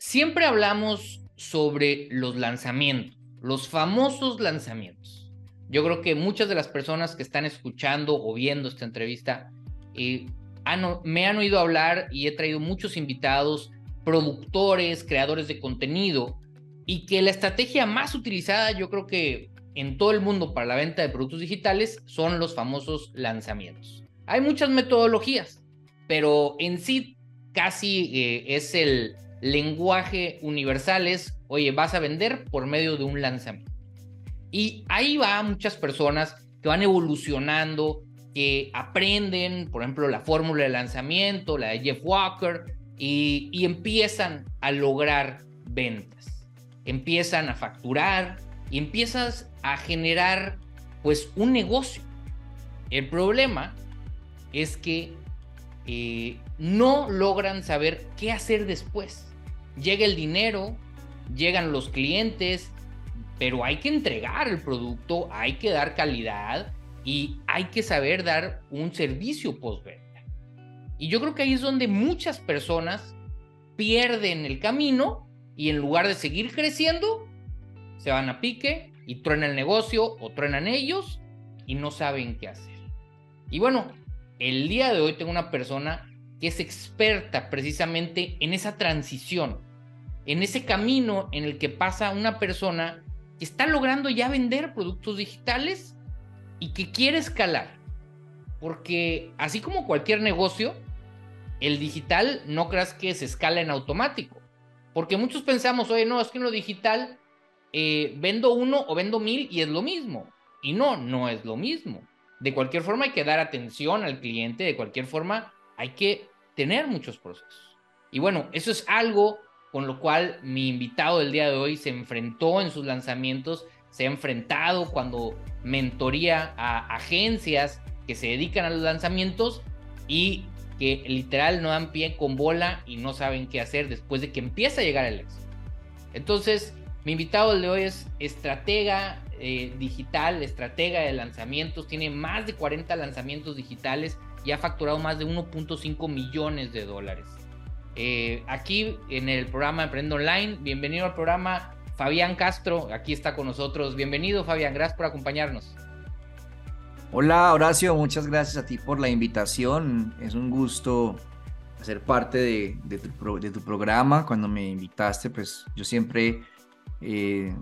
siempre hablamos sobre los lanzamientos, los famosos lanzamientos. Yo creo que muchas de las personas que están escuchando o viendo esta entrevista eh, me han oído hablar y he traído muchos invitados, productores, creadores de contenido, y que la estrategia más utilizada, yo creo que en todo el mundo para la venta de productos digitales, son los famosos lanzamientos. Hay muchas metodologías, pero en sí casi eh, es el lenguaje universal, es, oye, vas a vender por medio de un lanzamiento. Y ahí va muchas personas que van evolucionando, que aprenden, por ejemplo, la fórmula de lanzamiento, la de Jeff Walker, y, empiezan a lograr ventas, empiezan a facturar y empiezas a generar pues un negocio. El problema es que eh, no logran saber qué hacer después. Llega el dinero, llegan los clientes, pero hay que entregar el producto, hay que dar calidad y hay que saber dar un servicio postventa. Y yo creo que ahí es donde muchas personas pierden el camino y en lugar de seguir creciendo, se van a pique y truena el negocio o truenan ellos y no saben qué hacer. Y bueno, el día de hoy tengo una persona que es experta precisamente en esa transición, en ese camino en el que pasa una persona que está logrando ya vender productos digitales y que quiere escalar. Porque así como cualquier negocio, el digital no creas que se escala en automático. Porque muchos pensamos, oye, no, es que en lo digital eh, vendo uno o vendo mil y es lo mismo. Y no, no es lo mismo. De cualquier forma hay que dar atención al cliente, de cualquier forma hay que tener muchos procesos. Y bueno, eso es algo con lo cual mi invitado del día de hoy se enfrentó en sus lanzamientos, se ha enfrentado cuando mentoría a agencias que se dedican a los lanzamientos y que literal no dan pie con bola y no saben qué hacer después de que empieza a llegar el éxito. Entonces, mi invitado de hoy es estratega eh, digital, estratega de lanzamientos, tiene más de 40 lanzamientos digitales y ha facturado más de 1.5 millones de dólares. Eh, aquí en el programa Emprendo Online, bienvenido al programa Fabián Castro, aquí está con nosotros. Bienvenido Fabián, gracias por acompañarnos. Hola Horacio, muchas gracias a ti por la invitación. Es un gusto ser parte de, tu, programa. Cuando me invitaste, pues yo siempre eh,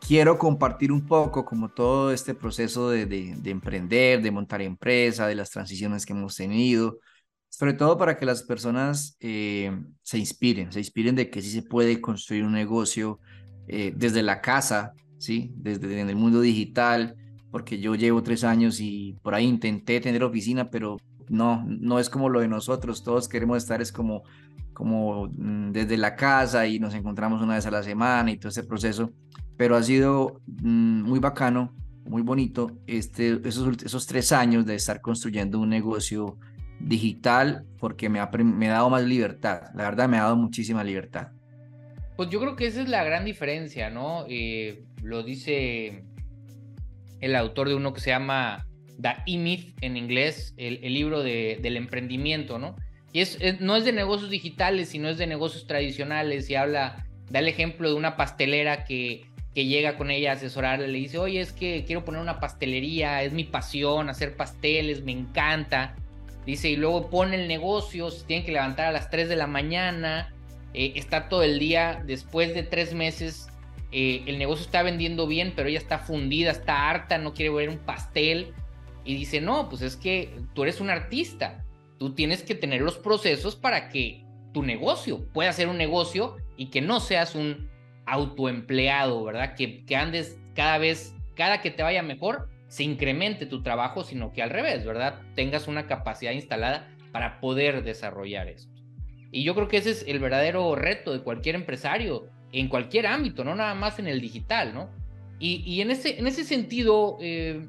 quiero compartir un poco como todo este proceso de, emprender, de montar empresa, de las transiciones que hemos tenido, sobre todo para que las personas eh, se inspiren, se inspiren de que sí se puede construir un negocio eh, desde la casa, ¿sí? desde en el mundo digital porque yo llevo tres años y por ahí intenté tener oficina, pero no, no es como lo de nosotros, todos queremos estar es como, como mm, desde la casa y nos encontramos una vez a la semana y todo ese proceso, pero ha sido mm, muy bacano, muy bonito este, esos, esos tres años de estar construyendo un negocio digital porque me ha, me ha dado más libertad, la verdad me ha dado muchísima libertad. Pues yo creo que esa es la gran diferencia, ¿no? Eh, lo dice el autor de uno que se llama The E-Myth en inglés, el, libro del emprendimiento, ¿no? Y es, no es de negocios digitales, sino es de negocios tradicionales y habla, da el ejemplo de una pastelera que, que llega con ella a asesorarle, le dice, oye, es que quiero poner una pastelería, es mi pasión, hacer pasteles, me encanta. Dice, y luego pone el negocio, se tienen que levantar a las 3 de la mañana, eh, está todo el día, después de tres meses eh, el negocio está vendiendo bien, pero ella está fundida, está harta, no quiere ver un pastel. Y dice, no, pues es que tú eres un artista, tú tienes que tener los procesos para que tu negocio pueda ser un negocio y que no seas un autoempleado, ¿verdad? Que, que andes cada vez, cada que te vaya mejor, se incremente tu trabajo, sino que al revés, ¿verdad? Tengas una capacidad instalada para poder desarrollar esto. Y yo creo que ese es el verdadero reto de cualquier empresario, en cualquier ámbito, no nada más en el digital, ¿no? Y, en, ese, en ese sentido, eh,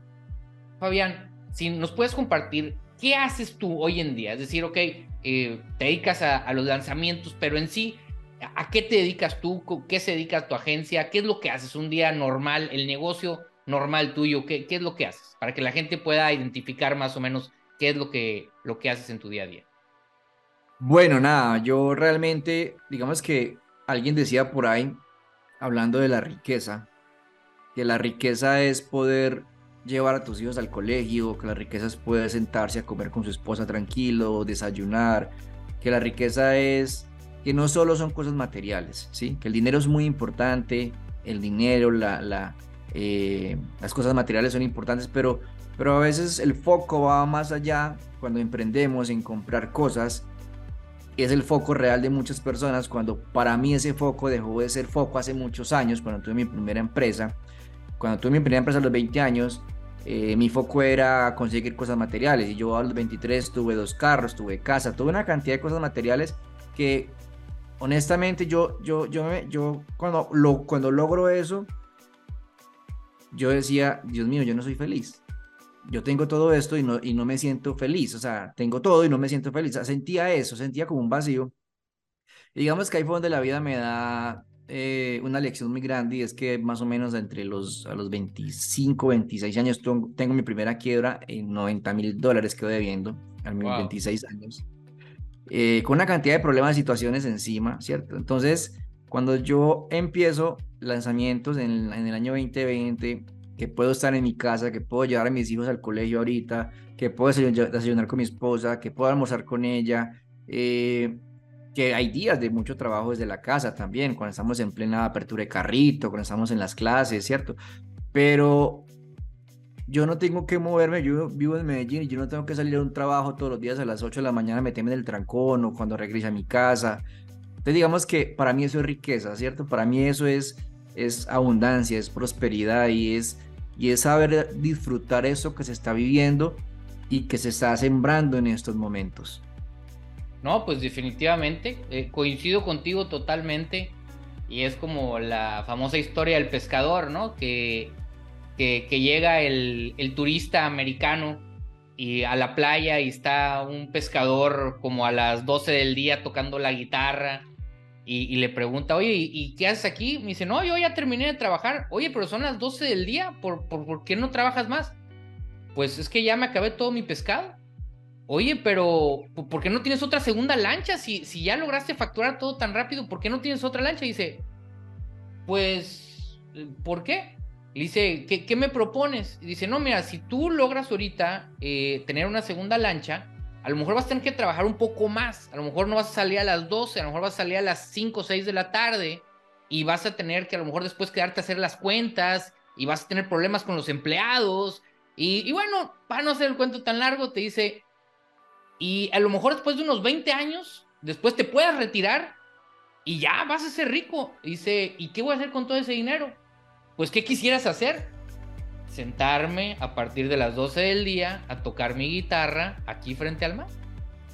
Fabián, si nos puedes compartir, ¿qué haces tú hoy en día? Es decir, ok, eh, te dedicas a, los lanzamientos, pero en sí, ¿a qué te dedicas tú? ¿Qué se dedica tu agencia? ¿Qué es lo que haces un día normal, el negocio normal tuyo? ¿Qué, qué es lo que haces? Para que la gente pueda identificar más o menos qué es lo que, lo que haces en tu día a día. Bueno, nada, yo realmente, digamos que alguien decía por ahí, hablando de la riqueza, que la riqueza es poder llevar a tus hijos al colegio, que la riqueza es poder sentarse a comer con su esposa tranquilo, desayunar, que la riqueza es que no solo son cosas materiales, ¿sí? Que el dinero es muy importante, el dinero, la, la, eh, las cosas materiales son importantes, pero, pero a veces el foco va más allá cuando emprendemos en comprar cosas. Es el foco real de muchas personas cuando para mí ese foco dejó de ser foco hace muchos años, cuando tuve mi primera empresa. Cuando tuve mi primera empresa a los 20 años, eh, mi foco era conseguir cosas materiales y yo a los 23 tuve dos carros, tuve casa, tuve una cantidad de cosas materiales que honestamente yo, yo, yo, yo cuando, lo, cuando logro eso, yo decía, Dios mío, yo no soy feliz. Yo tengo todo esto y no, y no me siento feliz. O sea, tengo todo y no me siento feliz. sentía eso, sentía como un vacío. digamos que ahí fue donde la vida me da eh, una lección muy grande y es que más o menos entre los, a los 25, 26 años tengo mi primera quiebra en 90 mil dólares que debiendo a mis 26 años. Eh, con una cantidad de problemas y situaciones encima, ¿cierto? Entonces, cuando yo empiezo lanzamientos en, en, el año 2020, que puedo estar en mi casa, que puedo llevar a mis hijos al colegio ahorita, que puedo desayunar con mi esposa, que puedo almorzar con ella, eh, que hay días de mucho trabajo desde la casa también, cuando estamos en plena apertura de carrito, cuando estamos en las clases, ¿cierto? Pero yo no tengo que moverme, yo vivo en Medellín y yo no tengo que salir a un trabajo todos los días a las 8 de la mañana, meterme en el trancón o cuando regrese a mi casa. Entonces digamos que para mí eso es riqueza, ¿cierto? Para mí eso es, es abundancia, es prosperidad y es, y es saber disfrutar eso que se está viviendo y que se está sembrando en estos momentos. No, pues definitivamente, eh, coincido contigo totalmente y es como la famosa historia del pescador, ¿no? Que que, llega el, turista americano y a la playa y está un pescador como a las 12 del día tocando la guitarra y, le pregunta, oye, ¿y, qué haces aquí? Me dice, no, yo ya terminé de trabajar. Oye, pero son las 12 del día, ¿por, por, qué no trabajas más? Pues es que ya me acabé todo mi pescado. Oye, pero ¿por qué no tienes otra segunda lancha? Si, si ya lograste facturar todo tan rápido, ¿por qué no tienes otra lancha? Y dice, pues, ¿por qué? Y dice, ¿qué, me propones? Y dice, no, mira, si tú logras ahorita eh, tener una segunda lancha, a lo mejor vas a tener que trabajar un poco más. A lo mejor no vas a salir a las 12, a lo mejor vas a salir a las 5 o 6 de la tarde y vas a tener que a lo mejor después quedarte a hacer las cuentas y vas a tener problemas con los empleados. Y, bueno, para no hacer el cuento tan largo, te dice, y a lo mejor después de unos 20 años, después te puedas retirar y ya vas a ser rico. dice, ¿y qué voy a hacer con todo ese dinero? pues ¿qué quisieras hacer? Sentarme a partir de las 12 del día a tocar mi guitarra aquí frente al mar.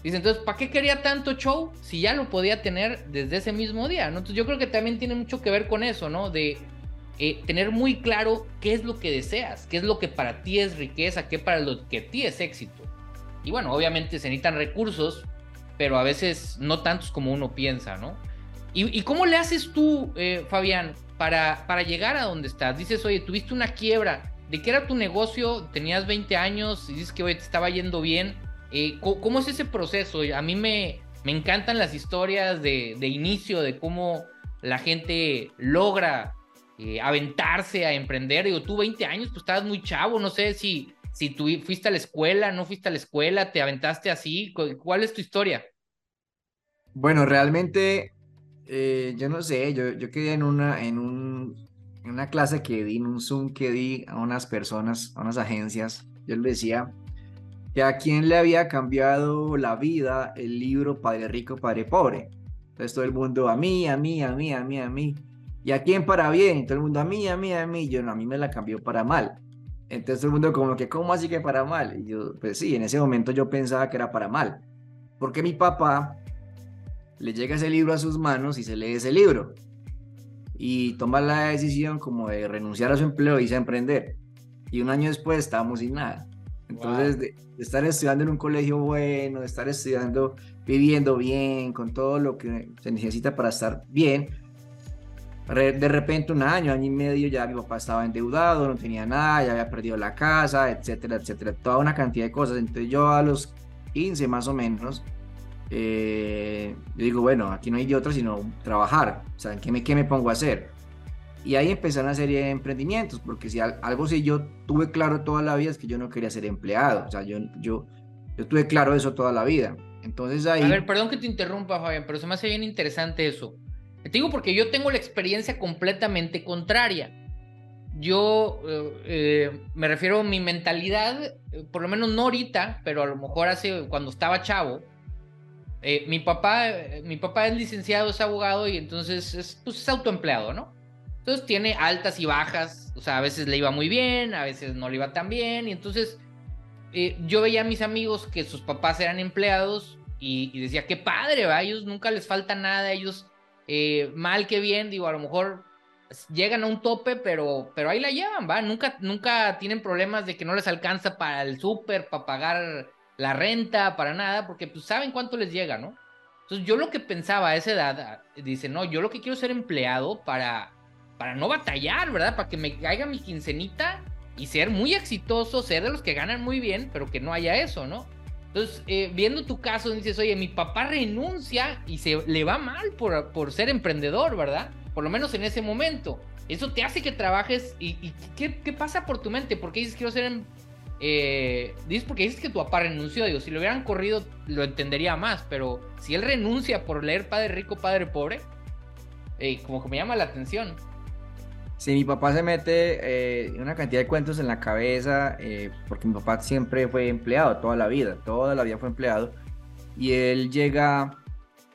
Dice, entonces, ¿para qué quería tanto show si ya lo podía tener desde ese mismo día? ¿no? Entonces yo creo que también tiene mucho que ver con eso, ¿no? De eh, tener muy claro qué es lo que deseas, qué es lo que para ti es riqueza, qué para lo que ti es éxito. Y bueno, obviamente se necesitan recursos, pero a veces no tantos como uno piensa, ¿no? ¿Y, cómo le haces tú, eh, Fabián, para, para llegar a donde estás. Dices, oye, tuviste una quiebra. ¿De qué era tu negocio? Tenías 20 años y dices que te estaba yendo bien. Eh, ¿cómo, es ese proceso? A mí me, me encantan las historias de, de inicio, de cómo la gente logra eh, aventarse a emprender. Digo, tú 20 años, pues estabas muy chavo, no sé si, si tú fuiste a la escuela, no fuiste a la escuela, te aventaste así. ¿Cuál es tu historia? Bueno, realmente eh, yo no sé, yo, yo quedé en una, en, un, en una clase que di, en un Zoom que di a unas personas, a unas agencias, yo les decía que a quién le había cambiado la vida el libro Padre Rico, Padre Pobre. Entonces todo el mundo a mí, a mí, a mí, a mí, a mí. ¿Y a quién para bien? todo el mundo a mí, a mí, a mí. Yo no, a mí me la cambió para mal. Entonces todo el mundo como que, ¿cómo así que para mal? Yo, pues sí, en ese momento yo pensaba que era para mal. Porque mi papá le llega ese libro a sus manos y se lee ese libro. Y toma la decisión como de renunciar a su empleo y irse a emprender. Y un año después estábamos sin nada. Entonces, de, estar estudiando en un colegio bueno, de estar estudiando, viviendo bien, con todo lo que se necesita para estar bien, de repente un año, año y medio ya mi papá estaba endeudado, no tenía nada, ya había perdido la casa, etcétera, etcétera, toda una cantidad de cosas. Entonces yo a los 15 más o menos, eh, yo digo, bueno, aquí no hay de otra sino trabajar, o sea, ¿qué me, qué me pongo a hacer? Y ahí empecé una serie de emprendimientos, porque si algo sí yo tuve claro toda la vida es que yo no quería ser empleado, o sea, yo, yo, yo tuve claro eso toda la vida. Entonces ahí... A ver, perdón que te interrumpa, Fabián, pero se me hace bien interesante eso. Te digo porque yo tengo la experiencia completamente contraria. Yo eh, eh, me refiero a mi mentalidad, eh, por lo menos no ahorita, pero a lo mejor hace cuando estaba chavo. Mi papá, mi papá es licenciado, es abogado y entonces es, pues, es autoempleado, ¿no? Entonces tiene altas y bajas, o sea, a veces le iba muy bien, a veces no le iba tan bien, y entonces eh, yo veía a mis amigos que sus papás eran empleados y, decía, qué padre, va, ellos nunca les falta nada, ellos eh, mal que bien, digo, a lo mejor llegan a un tope, pero, pero ahí la llevan, va, nunca, nunca tienen problemas de que no les alcanza para el súper, para pagar la renta, para nada, porque pues saben cuánto les llega, ¿no? Entonces yo lo que pensaba a esa edad, dice, no, yo lo que quiero ser empleado para para no batallar, ¿verdad? Para que me caiga mi quincenita y ser muy exitoso, ser de los que ganan muy bien, pero que no haya eso, ¿no? Entonces, eh, viendo tu caso, dices, oye, mi papá renuncia y se le va mal por, por ser emprendedor, ¿verdad? Por lo menos en ese momento. Eso te hace que trabajes y, ¿qué, ¿qué, pasa por tu mente? ¿Por qué dices quiero ser... Eh, dices porque dices que tu papá renunció, digo, si lo hubieran corrido lo entendería más, pero si él renuncia por leer Padre Rico, Padre Pobre, eh, como que me llama la atención. Si mi papá se mete eh, una cantidad de cuentos en la cabeza, eh, porque mi papá siempre fue empleado toda la vida, toda la vida fue empleado, y él llega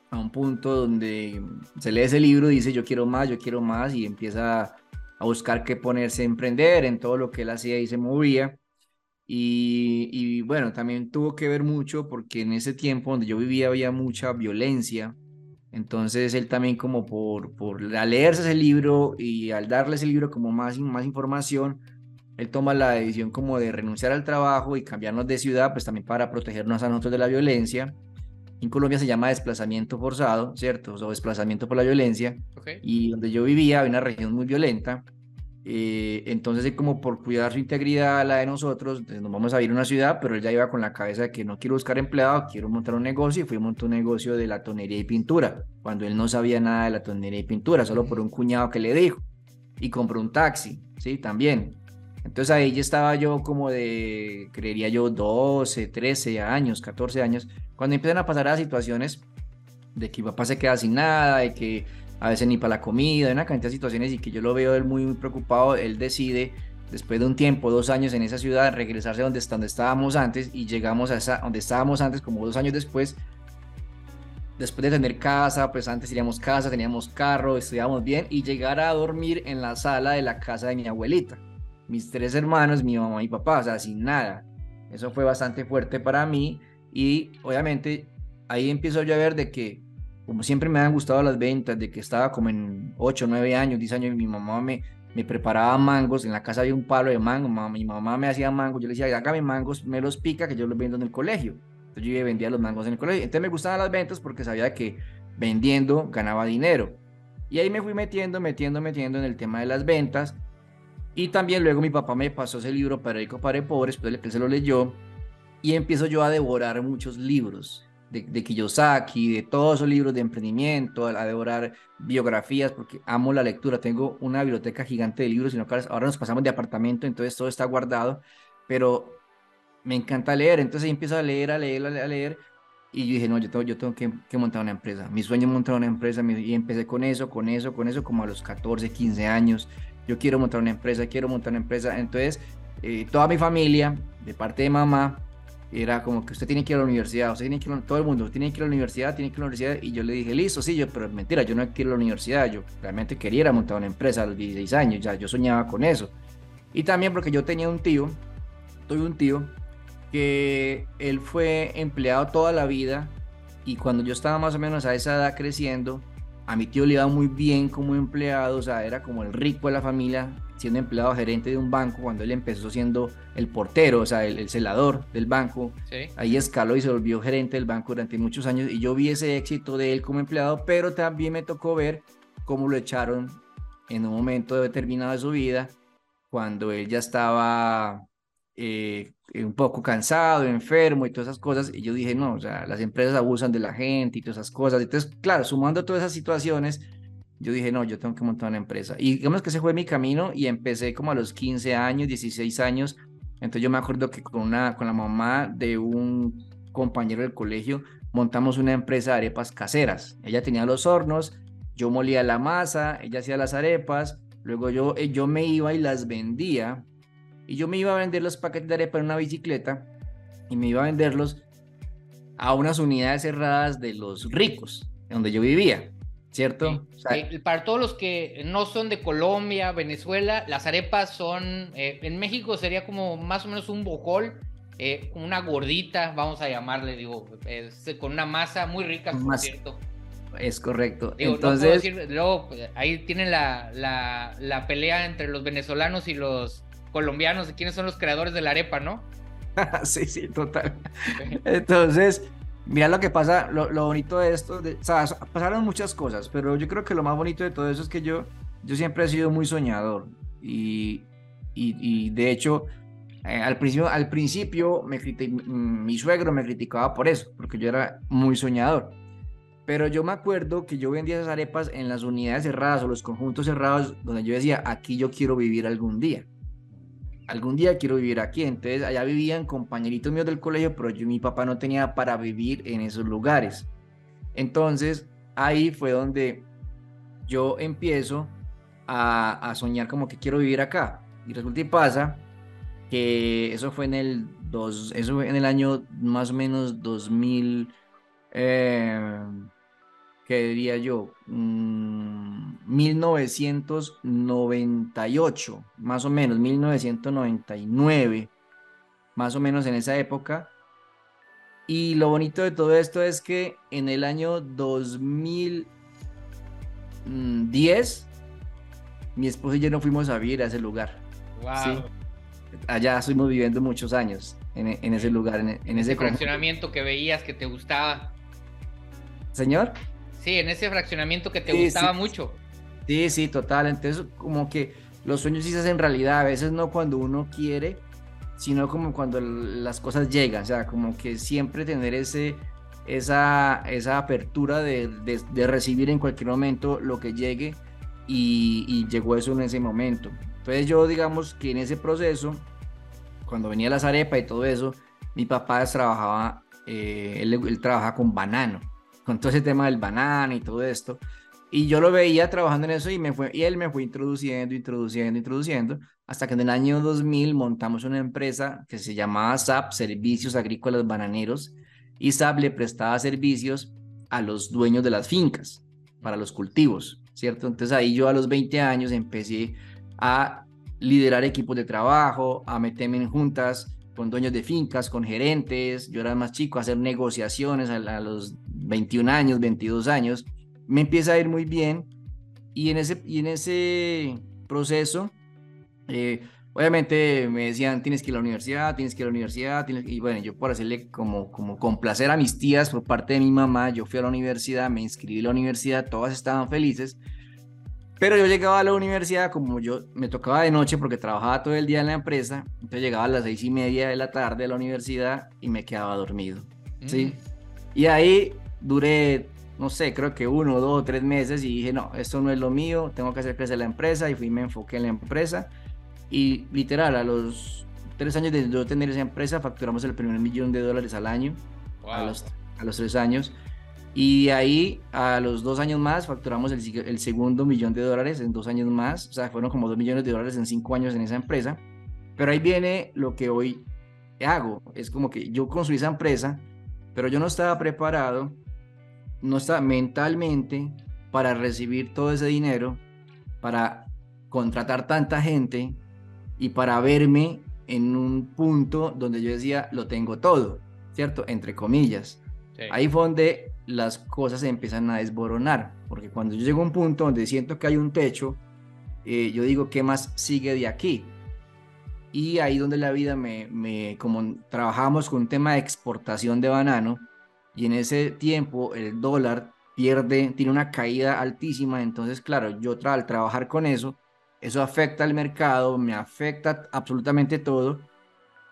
a un punto donde se lee ese libro dice yo quiero más, yo quiero más, y empieza a buscar qué ponerse a emprender en todo lo que él hacía y se movía. Y, y bueno, también tuvo que ver mucho porque en ese tiempo donde yo vivía había mucha violencia, entonces él también como por, por al leerse ese libro y al darle ese libro como más, más información, él toma la decisión como de renunciar al trabajo y cambiarnos de ciudad, pues también para protegernos a nosotros de la violencia. En Colombia se llama desplazamiento forzado, ¿cierto? O desplazamiento por la violencia. Y donde yo vivía había una región muy violenta. Eh, entonces, como por cuidar su integridad, la de nosotros, nos vamos a ir a una ciudad, pero él ya iba con la cabeza de que no quiero buscar empleado, quiero montar un negocio y fui a montar un negocio de la tonería y pintura, cuando él no sabía nada de la tonería y pintura, solo por un cuñado que le dijo. Y compró un taxi, ¿sí? También. Entonces ahí ya estaba yo como de, creería yo, 12, 13 años, 14 años, cuando empiezan a pasar a situaciones de que mi papá se queda sin nada, de que a veces ni para la comida, una cantidad de situaciones y que yo lo veo él muy, muy preocupado, él decide después de un tiempo, dos años en esa ciudad, regresarse donde, donde estábamos antes y llegamos a esa, donde estábamos antes como dos años después, después de tener casa, pues antes teníamos casa, teníamos carro, estudiábamos bien y llegar a dormir en la sala de la casa de mi abuelita, mis tres hermanos, mi mamá y papá, o sea, sin nada. Eso fue bastante fuerte para mí y obviamente ahí empiezo yo a ver de que como siempre me han gustado las ventas, de que estaba como en 8, 9 años, 10 años, y mi mamá me, preparaba mangos, en la casa había un palo de mango, mi mamá me hacía mangos, yo le decía, hágame mangos, me los pica, que yo los vendo en el colegio. Entonces yo vendía los mangos en el colegio. Entonces me gustaban las ventas porque sabía que vendiendo ganaba dinero. Y ahí me fui metiendo, metiendo, metiendo en el tema de las ventas. Y también luego mi papá me pasó ese libro, Para Rico, Padre Pobre, después él se lo leyó. Y empiezo yo a devorar muchos libros de, de, Kiyosaki, de todos esos libros de emprendimiento, a devorar biografías, porque amo la lectura. Tengo una biblioteca gigante de libros, sino que ahora nos pasamos de apartamento, entonces todo está guardado, pero me encanta leer. Entonces empiezo a leer, a leer, a leer. Y yo dije, no, yo tengo, yo tengo que, que montar una empresa. Mi sueño es montar una empresa. Y empecé con eso, con eso, con eso, como a los 14, 15 años. Yo quiero montar una empresa, quiero montar una empresa. Entonces, eh, toda mi familia, de parte de mamá, era como que usted tiene que ir a la universidad, usted tiene que ir, todo el mundo tiene que ir a la universidad, tiene que ir a la universidad, y yo le dije, listo, sí, yo, pero mentira, yo no quiero ir a la universidad, yo realmente quería montar una empresa a los 16 años, ya yo soñaba con eso. Y también porque yo tenía un tío, tuve un tío, que él fue empleado toda la vida, y cuando yo estaba más o menos a esa edad creciendo, a mi tío le iba muy bien como empleado, o sea, era como el rico de la familia, siendo empleado gerente de un banco, cuando él empezó siendo el portero, o sea, el, celador del banco, ahí escaló y se volvió gerente del banco durante muchos años y yo vi ese éxito de él como empleado, pero también me tocó ver cómo lo echaron en un momento determinado de su vida, cuando él ya estaba eh, un poco cansado, enfermo y todas esas cosas. Y yo dije, no, o sea, las empresas abusan de la gente y todas esas cosas. Entonces, claro, sumando todas esas situaciones, yo dije, no, yo tengo que montar una empresa. Y digamos que ese fue mi camino y empecé como a los 15 años, 16 años. Entonces yo me acuerdo que con, una, con la mamá de un compañero del colegio montamos una empresa de arepas caseras. Ella tenía los hornos, yo molía la masa, ella hacía las arepas, luego yo, eh, yo me iba y las vendía. Y yo me iba a vender los paquetes de arepa en una bicicleta y me iba a venderlos a unas unidades cerradas de los ricos, donde yo vivía. ¿Cierto? para todos los que no son de Colombia, Venezuela, las arepas son, eh, en México sería como más o menos un bocol, eh, una gordita, vamos a llamarle, digo, con una masa muy rica, por cierto. Es correcto. Entonces, luego ahí tienen la, la, la pelea entre los venezolanos y los colombianos de quiénes son los creadores de la arepa, ¿no? sí, sí, total. Entonces, Mira lo que pasa, lo, bonito de esto, pasaron muchas cosas, pero yo creo que lo más bonito de todo eso es que yo, yo siempre he sido muy soñador y, y, de hecho, eh, al principio, al principio mi suegro me criticaba por eso, porque yo era muy soñador. Pero yo me acuerdo que yo vendía esas arepas en las unidades cerradas o los conjuntos cerrados donde yo decía, aquí yo quiero vivir algún día algún día quiero vivir aquí. Entonces allá vivían compañeritos míos del colegio, pero yo mi papá no tenía para vivir en esos lugares. Entonces ahí fue donde yo empiezo a, soñar como que quiero vivir acá. Y resulta y pasa que eso fue en el, dos, eso fue en el año más o menos 2000. Eh, que diría yo, 1998, mm, más o menos, 1999, más o menos en esa época. Y lo bonito de todo esto es que en el año 2010, mi esposa y yo no fuimos a vivir a ese lugar. Wow. Allá estuvimos viviendo muchos años en, ese lugar, en, ese, ese fraccionamiento que veías que te gustaba. Señor. Sí, en ese fraccionamiento que te gustaba mucho. Sí, sí, total. Entonces, como que los sueños sí se hacen realidad, a veces no cuando uno quiere, sino como cuando las cosas llegan, o sea, como que siempre tener ese, esa, esa apertura de, recibir en cualquier momento lo que llegue y, llegó eso en ese momento. Entonces yo digamos que en ese proceso, cuando venía la zarepa y todo eso, mi papá trabajaba, eh, él, él trabajaba con banano con todo ese tema del banana y todo esto. Y yo lo veía trabajando en eso y, me fue, y él me fue introduciendo, introduciendo, introduciendo, hasta que en el año 2000 montamos una empresa que se llamaba SAP, Servicios Agrícolas Bananeros, y SAP le prestaba servicios a los dueños de las fincas para los cultivos, ¿cierto? Entonces ahí yo a los 20 años empecé a liderar equipos de trabajo, a meterme en juntas con dueños de fincas, con gerentes, yo era más chico, a hacer negociaciones a, a los 21 años, 22 años, me empieza a ir muy bien y en ese, y en ese proceso, eh, obviamente me decían, tienes que ir a la universidad, tienes que ir a la universidad, y bueno, yo por hacerle como, como complacer a mis tías por parte de mi mamá, yo fui a la universidad, me inscribí a la universidad, todas estaban felices, pero yo llegaba a la universidad, como yo me tocaba de noche porque trabajaba todo el día en la empresa, entonces llegaba a las seis y media de la tarde a la universidad y me quedaba dormido, ¿sí? Mm. Y ahí duré, no sé, creo que uno, dos, tres meses y dije, no, esto no es lo mío, tengo que hacer crecer la empresa y fui me enfoqué en la empresa. Y literal a los tres años de yo tener esa empresa facturamos el primer millón de dólares al año a, los, a los tres años. Y ahí a los dos años más facturamos el, el segundo millón de dólares en dos años más, o sea, fueron como dos millones de dólares en cinco años en esa empresa. Pero ahí viene lo que hoy hago, es como que yo construí esa empresa, pero yo no estaba preparado no está mentalmente para recibir todo ese dinero, para contratar tanta gente y para verme en un punto donde yo decía, lo tengo todo, ¿cierto? Entre comillas. Ahí fue donde las cosas se empiezan a desboronar, porque cuando yo llego a un punto donde siento que hay un techo, eh, yo digo, ¿qué más sigue de aquí? Y ahí donde la vida me, me, como trabajamos con un tema de exportación de banano, y en ese tiempo el dólar pierde, tiene una caída altísima, entonces claro, yo al trabajar con eso, eso afecta al mercado, me afecta absolutamente todo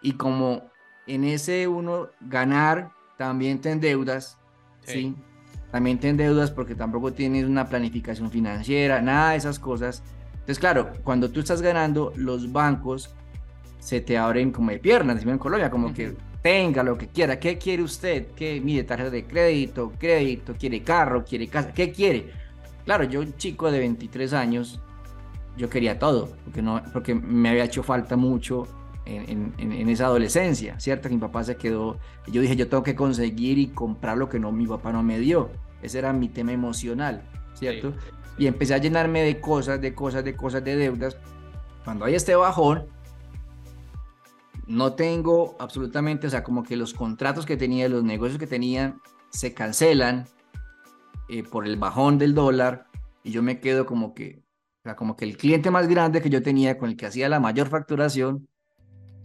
Y como en ese uno ganar, también te endeudas, ¿sí? También te endeudas porque tampoco tienes una planificación financiera, nada de esas cosas. Entonces, claro, cuando tú estás ganando, los bancos se te abren como de piernas, en Colombia, como que tenga lo que quiera. ¿Qué quiere usted? ¿Qué mide tarjeta de crédito, crédito, quiere carro, quiere casa? ¿Qué quiere? Claro, yo un chico de 23 años, yo quería todo, porque, no, porque me había hecho falta mucho en, en, esa adolescencia, ¿cierto? Que mi papá se quedó, yo dije, yo tengo que conseguir y comprar lo que no, mi papá no me dio. Ese era mi tema emocional, ¿cierto? Y empecé a llenarme de cosas, de cosas, de cosas, de deudas. Cuando hay este bajón, no tengo absolutamente, o sea, como que los contratos que tenía, los negocios que tenía, se cancelan eh, por el bajón del dólar y yo me quedo como que, o sea, como que el cliente más grande que yo tenía, con el que hacía la mayor facturación,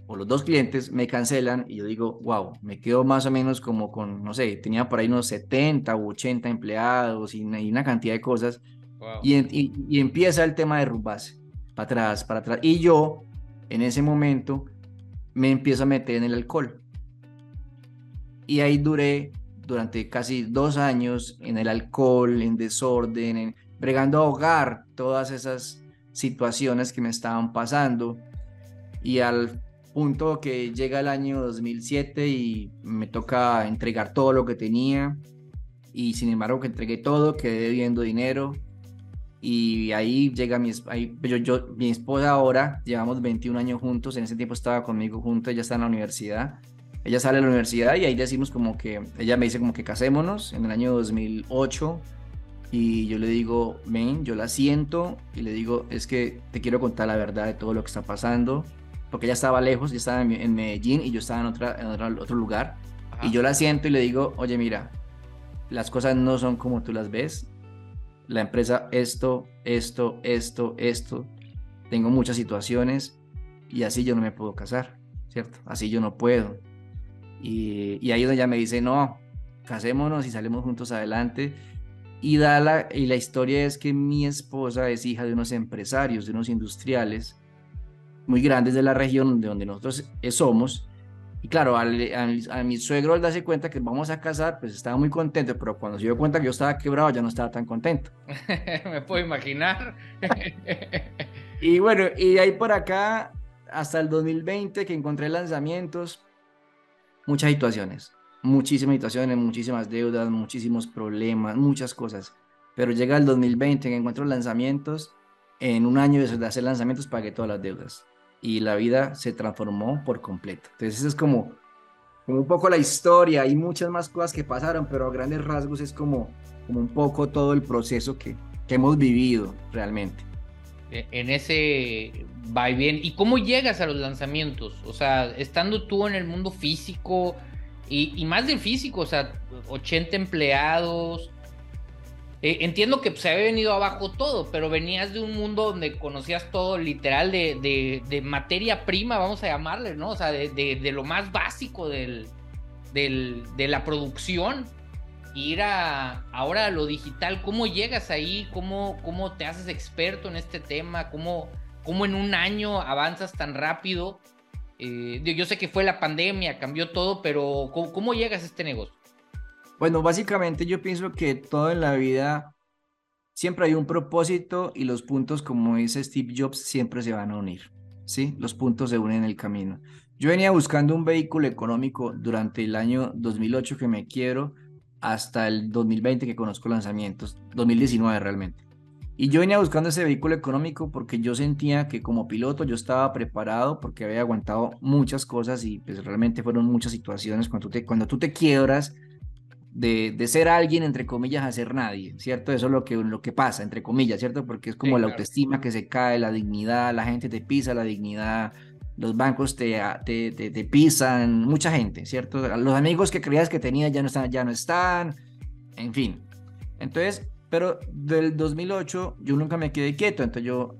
o los dos clientes me cancelan y yo digo, wow, me quedo más o menos como con, no sé, tenía por ahí unos 70 u 80 empleados y una, cantidad de cosas. Y, y, empieza el tema de Rubase, para atrás, para atrás. Y yo, en ese momento, me empiezo a meter en el alcohol. Y ahí duré durante casi dos años en el alcohol, en desorden, en, bregando a ahogar todas esas situaciones que me estaban pasando. Y al punto que llega el año 2007 y me toca entregar todo lo que tenía. Y sin embargo que entregué todo, quedé debiendo dinero. Y ahí llega mi, ahí, yo, yo, mi esposa ahora, llevamos 21 años juntos, en ese tiempo estaba conmigo junto, ella está en la universidad. Ella sale de la universidad y ahí decimos como que, ella me dice como que casémonos en el año 2008 y yo le digo, ven, yo la siento y le digo, es que te quiero contar la verdad de todo lo que está pasando, porque ella estaba lejos, yo estaba en, Medellín y yo estaba en, otra, en otro, lugar. Y yo la siento y le digo, oye, mira, las cosas no son como tú las ves, la empresa esto, esto, esto, esto, tengo muchas situaciones y así yo no me puedo casar, ¿cierto? Así yo no puedo. Y, y ahí donde ella me dice, no, casémonos y salimos juntos adelante. Y, da la, y la historia es que mi esposa es hija de unos empresarios, de unos industriales muy grandes de la región de donde nosotros somos y claro, a, mi suegro al darse cuenta que vamos a casar, pues estaba muy contento, pero cuando se dio cuenta que yo estaba quebrado, ya no estaba tan contento. Me puedo imaginar. y bueno, y ahí por acá, hasta el 2020, que encontré lanzamientos, muchas situaciones, muchísimas situaciones, muchísimas deudas, muchísimos problemas, muchas cosas. Pero llega el 2020, que encuentro lanzamientos, en un año de hacer lanzamientos pagué todas las deudas y la vida se transformó por completo. Entonces es como, como un poco la historia, hay muchas más cosas que pasaron, pero a grandes rasgos es como, como un poco todo el proceso que, que hemos vivido realmente. E, en ese va y bien. ¿Y cómo llegas a los lanzamientos? O sea, estando tú en el mundo físico y, y más del físico, o sea, 80 empleados, eh, entiendo que se había venido abajo todo, pero venías de un mundo donde conocías todo literal de, de, materia prima, vamos a llamarle, ¿no? O sea, de, de lo más básico del, del, de la producción. Ir a ahora a lo digital, ¿cómo llegas ahí? ¿Cómo, cómo te haces experto en este tema? ¿Cómo, cómo en un año avanzas tan rápido? Eh, yo sé que fue la pandemia, cambió todo, pero ¿cómo, cómo llegas a este negocio? Bueno, básicamente yo pienso que todo en la vida siempre hay un propósito y los puntos, como dice Steve Jobs, siempre se van a unir. ¿sí? Los puntos se unen en el camino. Yo venía buscando un vehículo económico durante el año 2008 que me quiero hasta el 2020 que conozco lanzamientos, 2019 realmente. Y yo venía buscando ese vehículo económico porque yo sentía que como piloto yo estaba preparado porque había aguantado muchas cosas y pues realmente fueron muchas situaciones cuando tú te, cuando tú te quiebras de, ser alguien, entre comillas, a ser nadie, ¿cierto? Eso es lo que, lo que pasa, entre comillas, ¿cierto? Porque es como la autoestima que se cae, la dignidad, la gente te pisa la dignidad, los bancos te, te, te, pisan, mucha gente, ¿cierto? Los amigos que creías que tenías ya no están, ya no están, en fin. Entonces, pero del 2008 yo nunca me quedé quieto, entonces yo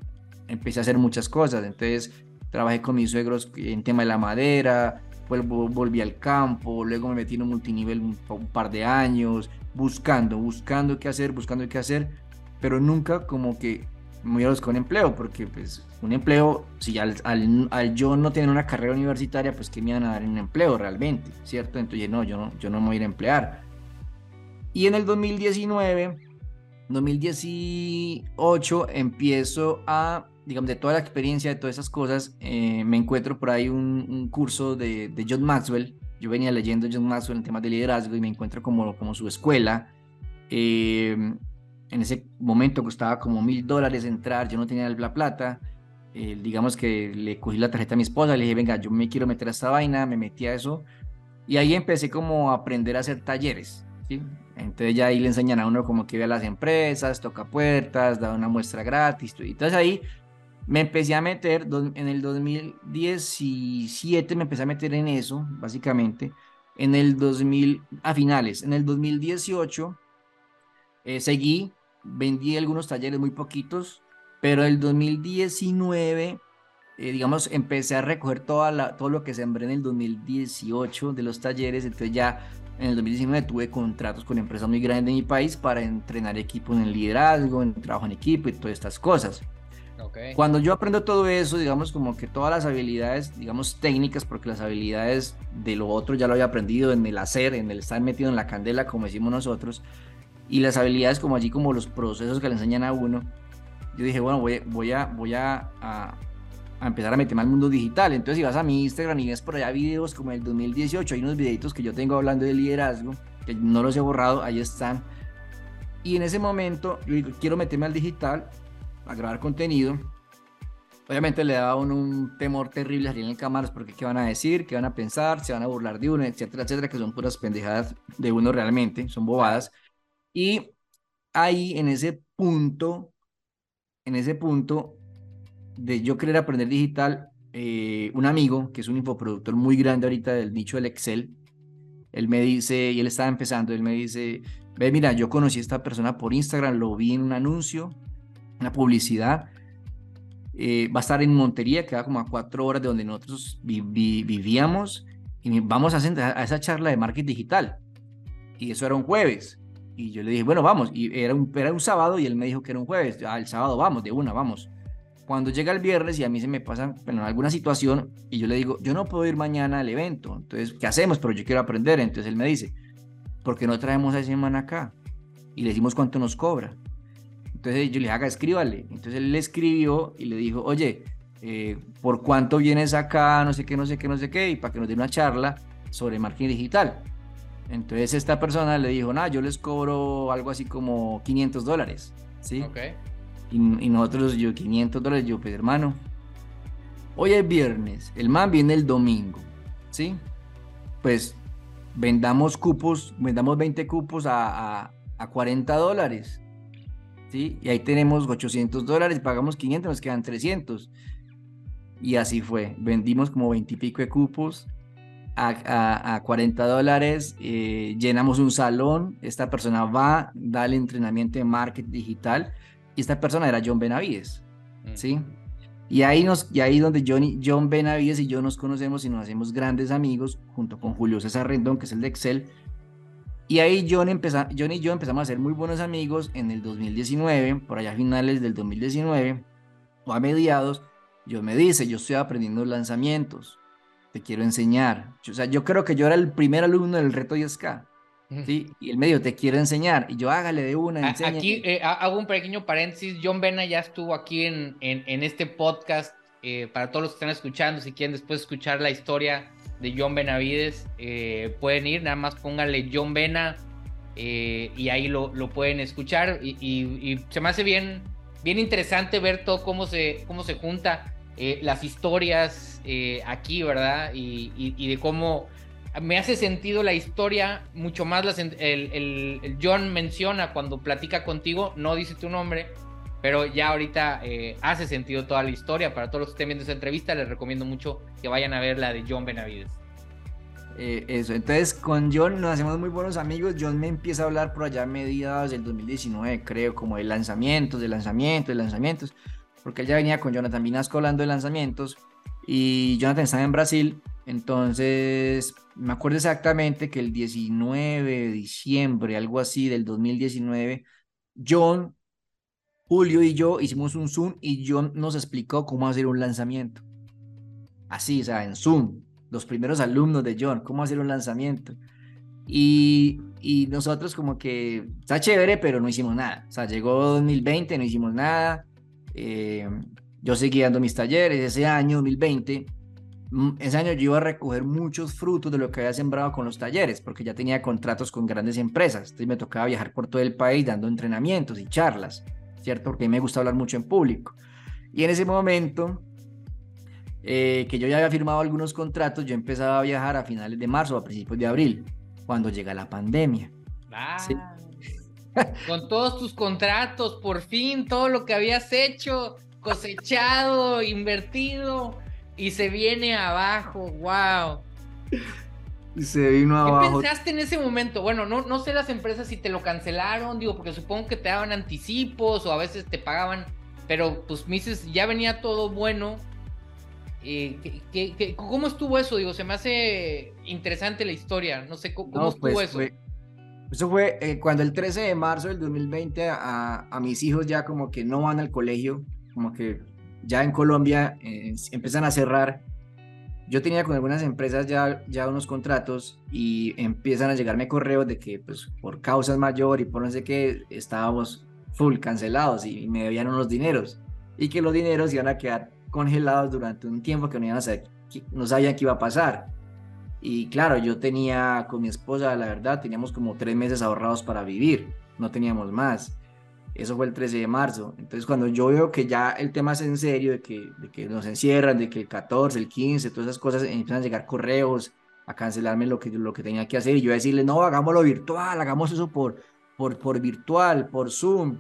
empecé a hacer muchas cosas, entonces trabajé con mis suegros en tema de la madera, volví al campo, luego me metí en un multinivel un, par de años, buscando, buscando qué hacer, buscando qué hacer, pero nunca como que me buscar un empleo, porque pues un empleo, si al, al, yo no tener una carrera universitaria, pues que me van a dar un empleo realmente, ¿cierto? Entonces, no, yo no, yo no me voy a ir a emplear. Y en el 2019, 2018, empiezo a, digamos, de toda la experiencia, de todas esas cosas, eh, me encuentro por ahí un, curso de, de, John Maxwell. Yo venía leyendo John Maxwell en temas de liderazgo y me encuentro como, como su escuela. Eh, en ese momento costaba como mil dólares entrar, yo no tenía la plata. Eh, digamos que le cogí la tarjeta a mi esposa, le dije, venga, yo me quiero meter a esta vaina, me metí a eso. Y ahí empecé como a aprender a hacer talleres. ¿sí? Entonces ya ahí le enseñan a uno como que ve a las empresas, toca puertas, da una muestra gratis. Y entonces ahí me empecé a meter, en el 2017 me empecé a meter en eso, básicamente. En el 2000, a finales, en el 2018 eh, seguí vendí algunos talleres muy poquitos, pero el 2019, eh, digamos, empecé a recoger toda la, todo lo que sembré en el 2018 de los talleres, entonces ya en el 2019 tuve contratos con empresas muy grandes de mi país para entrenar equipos en liderazgo, en trabajo en equipo y todas estas cosas. Cuando yo aprendo todo eso, digamos como que todas las habilidades, digamos técnicas, porque las habilidades de lo otro ya lo había aprendido en el hacer, en el estar metido en la candela, como decimos nosotros, y las habilidades como allí, como los procesos que le enseñan a uno, yo dije, bueno, voy, voy, a, voy a, a, empezar a meterme al mundo digital. Entonces, si vas a mi Instagram y ves por allá videos como el 2018, hay unos videitos que yo tengo hablando de liderazgo, que no los he borrado, ahí están. Y en ese momento, yo digo, quiero meterme al digital, a grabar contenido. Obviamente le daba uno un temor terrible salir en cámaras porque qué van a decir, qué van a pensar, se van a burlar de uno, etcétera, etcétera, que son puras pendejadas de uno realmente, son bobadas. Y ahí en ese punto, en ese punto de yo querer aprender digital, eh, un amigo que es un infoproductor muy grande ahorita del nicho del Excel, él me dice, y él estaba empezando, él me dice, ve, mira, yo conocí a esta persona por Instagram, lo vi en un anuncio, una publicidad, eh, va a estar en Montería, queda como a cuatro horas de donde nosotros vivíamos, y vamos a, a esa charla de marketing digital. Y eso era un jueves. Y yo le dije, bueno, vamos. Y era un, era un sábado y él me dijo que era un jueves. Ah, el sábado vamos, de una, vamos. Cuando llega el viernes y a mí se me pasa bueno, alguna situación y yo le digo, yo no puedo ir mañana al evento. Entonces, ¿qué hacemos? Pero yo quiero aprender. Entonces él me dice, ¿por qué no traemos a ese man acá? Y le decimos cuánto nos cobra. Entonces yo le dije, haga, escríbale. Entonces él le escribió y le dijo, oye, eh, ¿por cuánto vienes acá? No sé qué, no sé qué, no sé qué. Y para que nos dé una charla sobre marketing digital. Entonces esta persona le dijo, nada, yo les cobro algo así como 500 dólares, ¿sí? Ok. Y, nosotros, yo, 500 dólares, yo, pues hermano, hoy es viernes, el man viene el domingo, ¿sí? Pues vendamos cupos, vendamos 20 cupos a, a, 40 dólares, ¿sí? Y ahí tenemos 800 dólares, pagamos 500, nos quedan 300. Y así fue, vendimos como 20 y pico de cupos, a, 40 dólares, eh, llenamos un salón, esta persona va, da el entrenamiento de marketing digital y esta persona era John Benavides, mm. ¿sí? Y ahí, nos, y ahí donde Johnny, John Benavides y yo nos conocemos y nos hacemos grandes amigos junto con Julio César Rendón, que es el de Excel. Y ahí John, empezó, John y yo empezamos a ser muy buenos amigos en el 2019, por allá a finales del 2019 o a mediados. Yo me dice, yo estoy aprendiendo lanzamientos te quiero enseñar. O sea, yo creo que yo era el primer alumno del reto 10K. ¿sí? Y el medio te quiero enseñar. Y yo hágale de una. Aquí eh, hago un pequeño paréntesis. John Bena ya estuvo aquí en, en, este podcast. Eh, para todos los que están escuchando, si quieren después escuchar la historia de John Benavides, eh, pueden ir. Nada más pónganle John Bena y ahí lo, lo pueden escuchar. Y, se me hace bien, bien interesante ver todo cómo se, cómo se junta las historias eh, aquí, ¿verdad? Y, de cómo me hace sentido la historia, mucho más el, John menciona cuando platica contigo, no dice tu nombre, pero ya ahorita eh, hace sentido toda la historia. Para todos los que estén viendo esta entrevista, les recomiendo mucho que vayan a ver la de John Benavides. Eh, eso, entonces con John nos hacemos muy buenos amigos. John me empieza a hablar por allá a mediados del 2019, creo, como de lanzamientos, de lanzamientos, de lanzamientos, porque él ya venía con Jonathan Vinasco hablando de lanzamientos y Jonathan estaba en Brasil, entonces me acuerdo exactamente que el 19 de diciembre, algo así del 2019, John Julio y yo hicimos un Zoom y John nos explicó cómo hacer un lanzamiento. Así, o sea, en Zoom, los primeros alumnos de John, cómo hacer un lanzamiento. Y, nosotros como que está chévere, pero no hicimos nada. O sea, llegó 2020, no hicimos nada. Eh, yo seguí dando mis talleres. Ese año, 2020, mm, ese año yo iba a recoger muchos frutos de lo que había sembrado con los talleres, porque ya tenía contratos con grandes empresas. Entonces me tocaba viajar por todo el país dando entrenamientos y charlas. ¿Cierto? Porque a mí me gusta hablar mucho en público. Y en ese momento, eh, que yo ya había firmado algunos contratos, yo empezaba a viajar a finales de marzo, a principios de abril, cuando llega la pandemia. Ah, Con todos tus contratos, por fin, todo lo que habías hecho, cosechado, invertido, y se viene abajo, wow. Y se vino abajo. ¿Qué pensaste en ese momento? Bueno, no, no sé las empresas si te lo cancelaron, digo, porque supongo que te daban anticipos o a veces te pagaban, pero pues me dices, ya venía todo bueno. Eh, cómo estuvo eso? Digo, se me hace interesante la historia, no sé cómo, estuvo pues, eso. eso fue eh, cuando el 13 de marzo del 2020 a, a, mis hijos ya como que no van al colegio, como que ya en Colombia eh, empiezan a cerrar yo tenía con algunas empresas ya, ya unos contratos y empiezan a llegarme correos de que pues por causas mayor y por no sé qué estábamos full cancelados y, me debían unos dineros y que los dineros iban a quedar congelados durante un tiempo que no, iban a saber, no sabían qué iba a pasar. Y claro, yo tenía con mi esposa, la verdad, teníamos como tres meses ahorrados para vivir, no teníamos más. Eso fue el 13 de marzo. Entonces, cuando yo veo que ya el tema es en serio, de que, de que nos encierran, de que el 14, el 15, todas esas cosas empiezan a llegar correos a cancelarme lo que, lo que tenía que hacer, y yo a decirle, no, hagámoslo virtual, hagamos eso por, por, por virtual, por Zoom.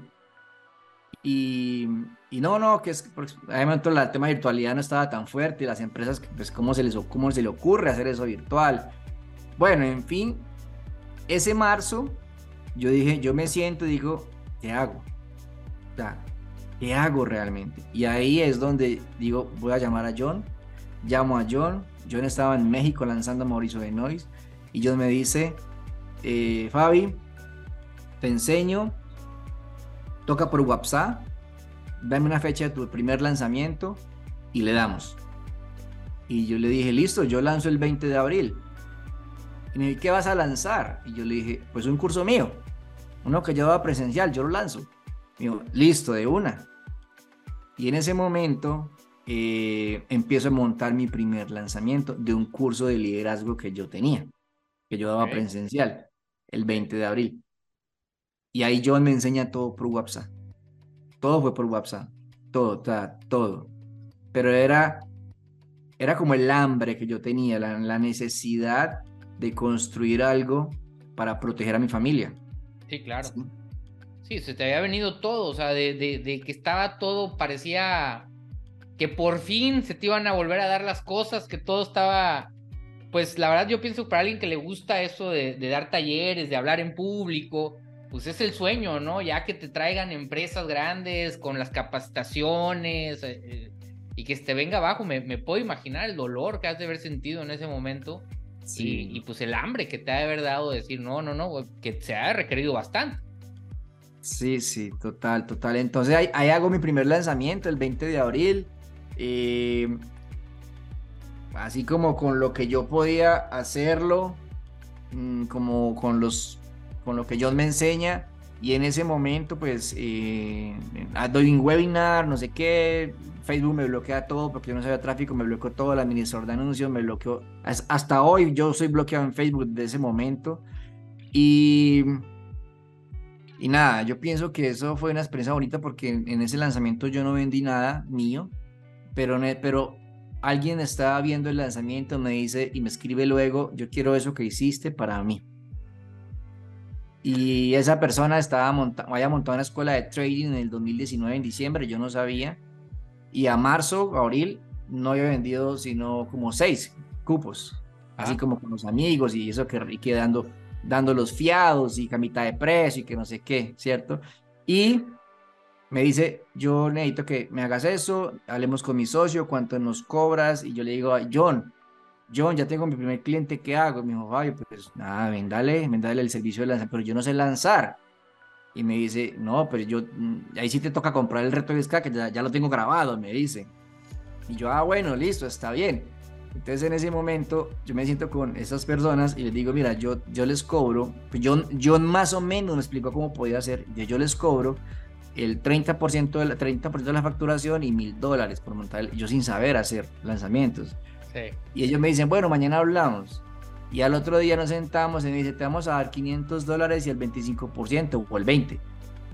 Y, y no, no, que es, obviamente el tema de virtualidad no estaba tan fuerte, y las empresas, pues, ¿cómo se les, cómo se le ocurre hacer eso virtual? Bueno, en fin, ese marzo, yo dije, yo me siento, digo, ¿qué hago? O sea, ¿qué hago realmente? Y ahí es donde digo, voy a llamar a John, llamo a John, John estaba en México lanzando Mauricio de Noise, y John me dice, eh, Fabi, te enseño, toca por WhatsApp, dame una fecha de tu primer lanzamiento y le damos. Y yo le dije, listo, yo lanzo el 20 de abril. Y me dice, ¿qué vas a lanzar? Y yo le dije, pues un curso mío uno que llevaba presencial, yo lo lanzo. Digo, listo, de una. Y en ese momento eh, empiezo a montar mi primer lanzamiento de un curso de liderazgo que yo tenía, que yo daba presencial, el 20 de abril. Y ahí John me enseña todo por WhatsApp. Todo fue por WhatsApp. Todo, todo. Pero era, era como el hambre que yo tenía, la, la necesidad de construir algo para proteger a mi familia. Sí, claro. Sí. se te había venido todo, o sea, de, de, que estaba todo, parecía que por fin se te iban a volver a dar las cosas, que todo estaba, pues la verdad yo pienso que para alguien que le gusta eso de, dar talleres, de hablar en público, pues es el sueño, ¿no? Ya que te traigan empresas grandes con las capacitaciones eh, eh, y que te venga abajo, me, me, puedo imaginar el dolor que has de haber sentido en ese momento. Y, pues el hambre que te ha de haber dado decir, no, no, no, que se ha requerido bastante. Sí, sí, total, total. Entonces ahí, hago mi primer lanzamiento el 20 de abril. Eh, así como con lo que yo podía hacerlo, mm, como con los con lo que Dios me enseña. Y en ese momento, pues, eh, doy un webinar, no sé qué, Facebook me bloquea todo porque yo no sabía tráfico, me bloqueó todo, el administrador de anuncios me bloqueó. Hasta hoy yo soy bloqueado en Facebook desde ese momento. Y, y nada, yo pienso que eso fue una experiencia bonita porque en, ese lanzamiento yo no vendí nada mío, pero, pero alguien estaba viendo el lanzamiento, me dice y me escribe luego, yo quiero eso que hiciste para mí. Y esa persona estaba montando, había montado una escuela de trading en el 2019, en diciembre, yo no sabía y a marzo, abril, no había vendido sino como seis cupos, así como con los amigos y eso que Ricky dando, dando los fiados y camita de precio y que no sé qué, ¿cierto? Y me dice, yo necesito que me hagas eso, hablemos con mi socio, cuánto nos cobras, y yo le digo, John, John, ya tengo mi primer cliente, ¿qué hago? Y me dijo, Fabio, pues nada, vendale, vendale el servicio de lanzar, pero yo no sé lanzar. Y me dice, no, pero yo, mm, ahí sí te toca comprar el reto de Ska, que ya, ya lo tengo grabado, me dice. Y yo, ah, bueno, listo, está bien. Entonces en ese momento yo me siento con esas personas y les digo, mira, yo, yo les cobro, pues yo, yo más o menos me explicó cómo podía hacer, yo, yo les cobro el 30%, de la, 30 de la facturación y mil dólares por montar, yo sin saber hacer lanzamientos. Y ellos me dicen, bueno, mañana hablamos. Y al otro día nos sentamos y me dice, te vamos a dar 500 dólares y el 25% o el 20%.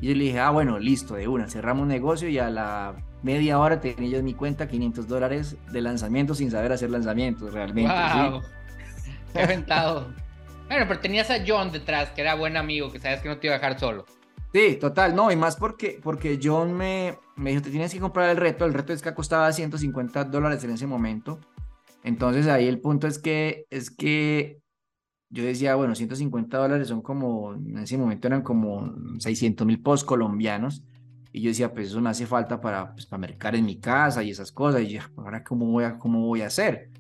Y yo le dije, ah, bueno, listo, de una, cerramos negocio y a la media hora tenía yo en mi cuenta 500 dólares de lanzamiento sin saber hacer lanzamientos realmente. ¡Wow! ¡Qué aventado! bueno, pero tenías a John detrás, que era buen amigo, que sabes que no te iba a dejar solo. Sí, total, no, y más porque, porque John me, me dijo, te tienes que comprar el reto, el reto es que costaba 150 dólares en ese momento, entonces ahí el punto es que, es que yo decía, bueno, 150 dólares son como, en ese momento eran como 600 mil post colombianos, y yo decía, pues eso me hace falta para, pues, para mercar en mi casa y esas cosas. Y yo, ahora, ¿cómo voy a, cómo voy a hacer?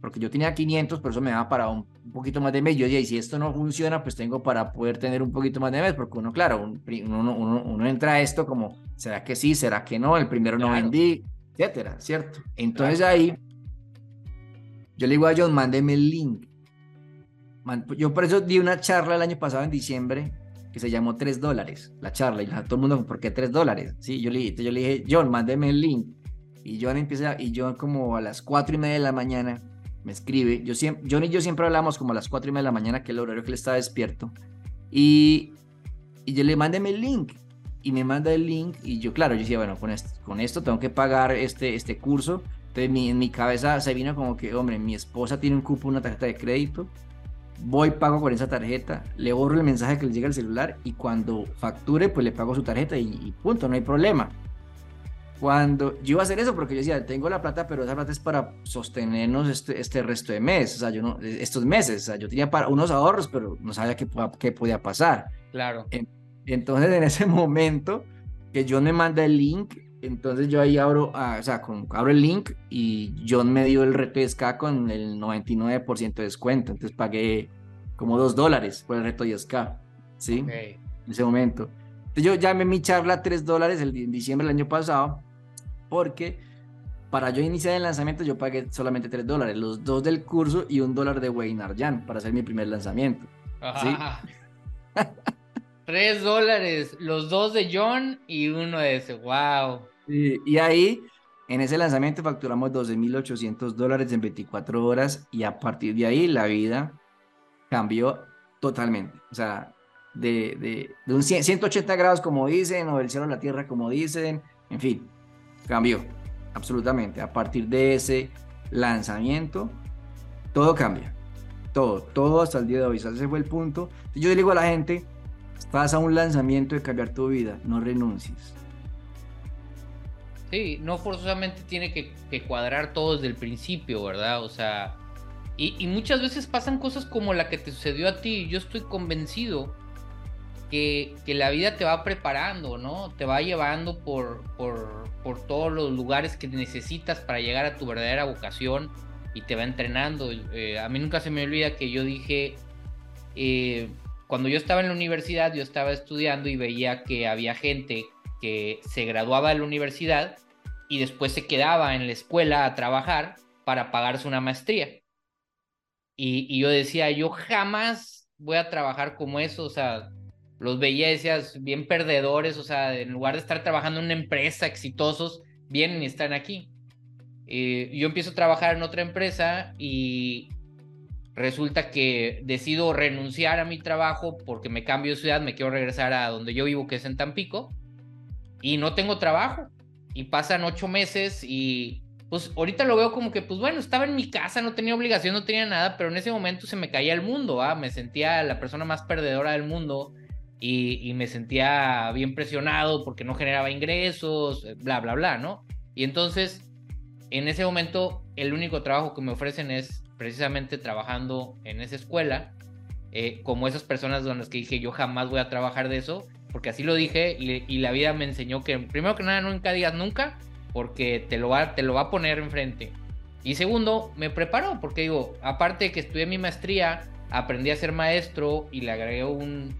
Porque yo tenía 500, pero eso me daba para un, poquito más de mes. Yo decía, y si esto no funciona, pues tengo para poder tener un poquito más de mes. Porque uno, claro, uno, uno, uno entra a esto como, ¿será que sí? ¿Será que no? El primero no vendí, etcétera, ¿cierto? Entonces ahí, yo le digo a John, mándeme el link. Yo por eso di una charla el año pasado en diciembre que se llamó 3 dólares, la charla, y todo el mundo, ¿por qué 3 dólares? Sí, yo le, yo le dije, John, mándeme el link. Y John empieza, y John como a las 4 y media de la mañana me escribe, yo siempre, John y yo siempre hablamos como a las 4 y media de la mañana, que es el horario que él estaba despierto, y, y yo le mándeme el link, y me manda el link, y yo, claro, yo decía, bueno, con esto, con esto tengo que pagar este, este curso, entonces mi, en mi cabeza se vino como que, hombre, mi esposa tiene un cupo, una tarjeta de crédito, voy, pago con esa tarjeta, le borro el mensaje que le llega al celular y cuando facture, pues le pago su tarjeta y, punto, no hay problema. Cuando yo iba a hacer eso, porque yo decía, tengo la plata, pero esa plata es para sostenernos este, este resto de mes, o sea, yo no, estos meses, o sea, yo tenía para unos ahorros, pero no sabía qué, qué podía pasar. Claro. Entonces, en ese momento que John me manda el link, entonces yo ahí abro, ah, o sea, con, abro el link y John me dio el reto de SK con el 99% de descuento. Entonces pagué como 2 dólares por el reto de SK, ¿sí? En ese momento. Entonces yo llamé mi charla a 3 dólares el, en diciembre del año pasado porque para yo iniciar el lanzamiento yo pagué solamente 3 dólares, los dos del curso y un dólar de Wayne Arjan para hacer mi primer lanzamiento. ¿sí? 3 dólares, los dos de John y uno de ese, wow. Y ahí, en ese lanzamiento facturamos 12.800 dólares en 24 horas y a partir de ahí la vida cambió totalmente. O sea, de, de, de un 180 grados como dicen, o del cielo a la tierra como dicen, en fin, cambió absolutamente. A partir de ese lanzamiento, todo cambia. Todo, todo hasta el día de hoy. ese fue el punto. Yo le digo a la gente, Estás a un lanzamiento de cambiar tu vida, no renuncies. Sí, no forzosamente tiene que, cuadrar todo desde el principio, ¿verdad? O sea, y, muchas veces pasan cosas como la que te sucedió a ti. Yo estoy convencido que, la vida te va preparando, ¿no? Te va llevando por, por, por, todos los lugares que necesitas para llegar a tu verdadera vocación y te va entrenando. Eh, a mí nunca se me olvida que yo dije, eh, cuando yo estaba en la universidad, yo estaba estudiando y veía que había gente que se graduaba de la universidad y después se quedaba en la escuela a trabajar para pagarse una maestría. Y, yo decía, yo jamás voy a trabajar como eso, o sea, los veía, decías, bien perdedores, o sea, en lugar de estar trabajando en una empresa exitosos, vienen y están aquí. Eh, yo empiezo a trabajar en otra empresa y, resulta que decido renunciar a mi trabajo porque me cambio de ciudad, me quiero regresar a donde yo vivo, que es en Tampico, y no tengo trabajo. Y pasan ocho meses y pues ahorita lo veo como que, pues bueno, estaba en mi casa, no tenía obligación, no tenía nada, pero en ese momento se me caía el mundo, ¿ah? me sentía la persona más perdedora del mundo y, y me sentía bien presionado porque no generaba ingresos, bla, bla, bla, ¿no? Y entonces, en ese momento, el único trabajo que me ofrecen es precisamente trabajando en esa escuela, eh, como esas personas con las que dije yo jamás voy a trabajar de eso, porque así lo dije y, la vida me enseñó que primero que nada nunca digas nunca, porque te lo, va, te lo va a poner enfrente. Y segundo, me preparó, porque digo, aparte de que estudié mi maestría, aprendí a ser maestro y le agregué un,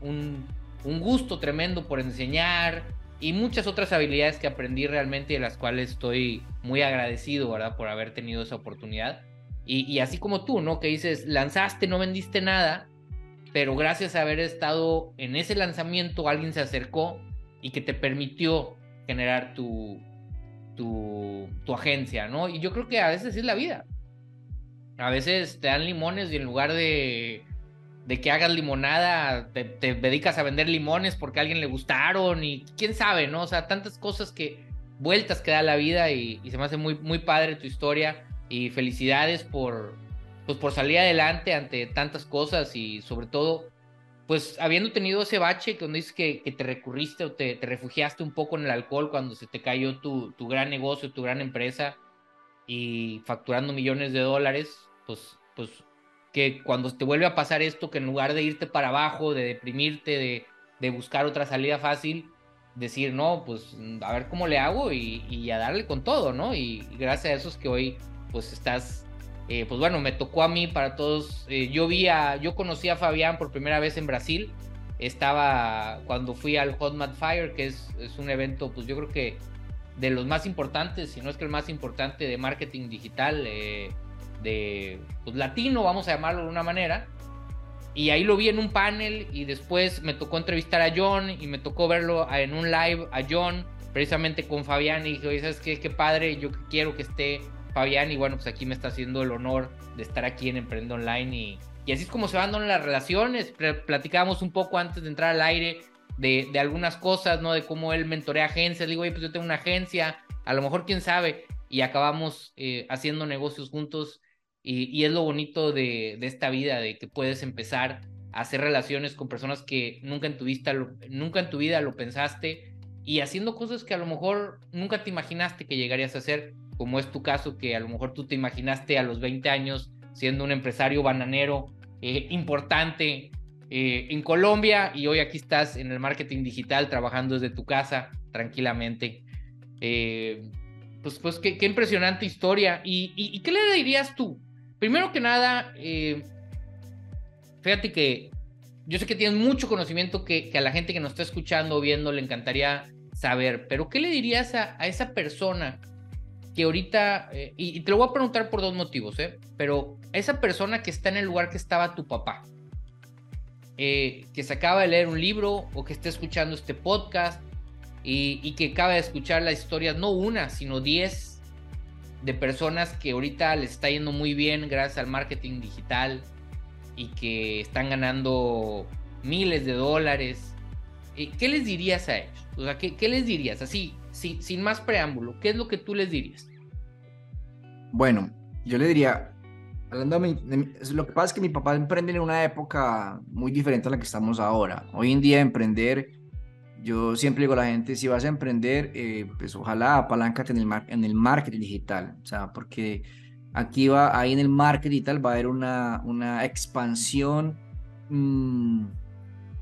un gusto tremendo por enseñar y muchas otras habilidades que aprendí realmente y de las cuales estoy muy agradecido, ¿verdad? Por haber tenido esa oportunidad. Y, y así como tú, ¿no? Que dices, lanzaste, no vendiste nada, pero gracias a haber estado en ese lanzamiento alguien se acercó y que te permitió generar tu, tu, agencia, ¿no? Y yo creo que a veces es la vida. A veces te dan limones y en lugar de, de que hagas limonada, te, te, dedicas a vender limones porque a alguien le gustaron y quién sabe, ¿no? O sea, tantas cosas que, vueltas que da la vida y, y se me hace muy, muy padre tu historia y felicidades por, pues por salir adelante ante tantas cosas y sobre todo, pues habiendo tenido ese bache donde dices que, que te recurriste o te, te, refugiaste un poco en el alcohol cuando se te cayó tu, tu gran negocio, tu gran empresa y facturando millones de dólares, pues, pues que cuando te vuelve a pasar esto, que en lugar de irte para abajo, de deprimirte, de, de buscar otra salida fácil, decir, no, pues a ver cómo le hago y, y a darle con todo, ¿no? Y, y, gracias a eso es que hoy pues estás, eh, pues bueno, me tocó a mí para todos, eh, yo vi a, yo conocí a Fabián por primera vez en Brasil, estaba cuando fui al Hot Mad Fire, que es, es un evento, pues yo creo que de los más importantes, si no es que el más importante de marketing digital, eh, de pues, latino, vamos a llamarlo de una manera. Y ahí lo vi en un panel y después me tocó entrevistar a John y me tocó verlo en un live a John, precisamente con Fabián. Y dije, oye, ¿sabes qué? Qué padre, yo quiero que esté Fabián. Y bueno, pues aquí me está haciendo el honor de estar aquí en Emprende Online. Y, y así es como se van dando las relaciones. Platicábamos un poco antes de entrar al aire de, de algunas cosas, ¿no? De cómo él mentorea agencias. digo, oye, pues yo tengo una agencia, a lo mejor quién sabe. Y acabamos eh, haciendo negocios juntos y, y es lo bonito de, de, esta vida, de que puedes empezar a hacer relaciones con personas que nunca en tu, vista lo, nunca en tu vida lo pensaste y haciendo cosas que a lo mejor nunca te imaginaste que llegarías a hacer, como es tu caso, que a lo mejor tú te imaginaste a los 20 años siendo un empresario bananero eh, importante eh, en Colombia y hoy aquí estás en el marketing digital trabajando desde tu casa tranquilamente. Eh, pues, pues qué, impresionante historia. ¿Y, qué le dirías tú? Primero que nada, fíjate que yo sé que tienes mucho conocimiento que, a la gente que nos está escuchando o viendo le encantaría saber, pero ¿qué le dirías a esa persona que ahorita, eh, y, te lo voy a preguntar por dos motivos, ¿eh? pero esa persona que está en el lugar que estaba tu papá, eh, que se acaba de leer un libro o que está escuchando este podcast y, que acaba de escuchar las historias, no una, sino diez de personas que ahorita les está yendo muy bien gracias al marketing digital y que están ganando miles de dólares. ¿Qué les dirías a ellos? O sea, ¿qué, qué les dirías? Así, sin, sin más preámbulo, ¿qué es lo que tú les dirías? Bueno, yo le diría, hablando de, lo que pasa es que mi papá emprende en una época muy diferente a la que estamos ahora. Hoy en día emprender yo siempre digo a la gente, si vas a emprender, eh, pues ojalá apaláncate en el, mar en el marketing digital, o sea, porque aquí va, ahí en el marketing digital va a haber una, una expansión, mmm,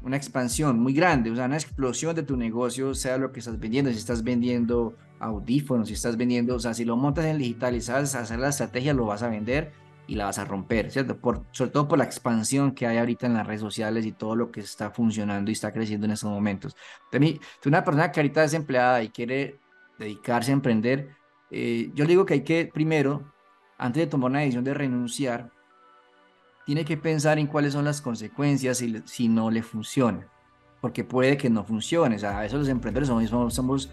una expansión muy grande, o sea, una explosión de tu negocio, sea lo que estás vendiendo, si estás vendiendo audífonos, si estás vendiendo, o sea, si lo montas en digital y sabes hacer la estrategia, lo vas a vender y la vas a romper, ¿cierto? Por, sobre todo por la expansión que hay ahorita en las redes sociales y todo lo que está funcionando y está creciendo en estos momentos. De una persona que ahorita es empleada y quiere dedicarse a emprender, eh, yo le digo que hay que, primero, antes de tomar una decisión de renunciar, tiene que pensar en cuáles son las consecuencias si, si no le funciona, porque puede que no funcione. O sea, a veces los emprendedores somos, somos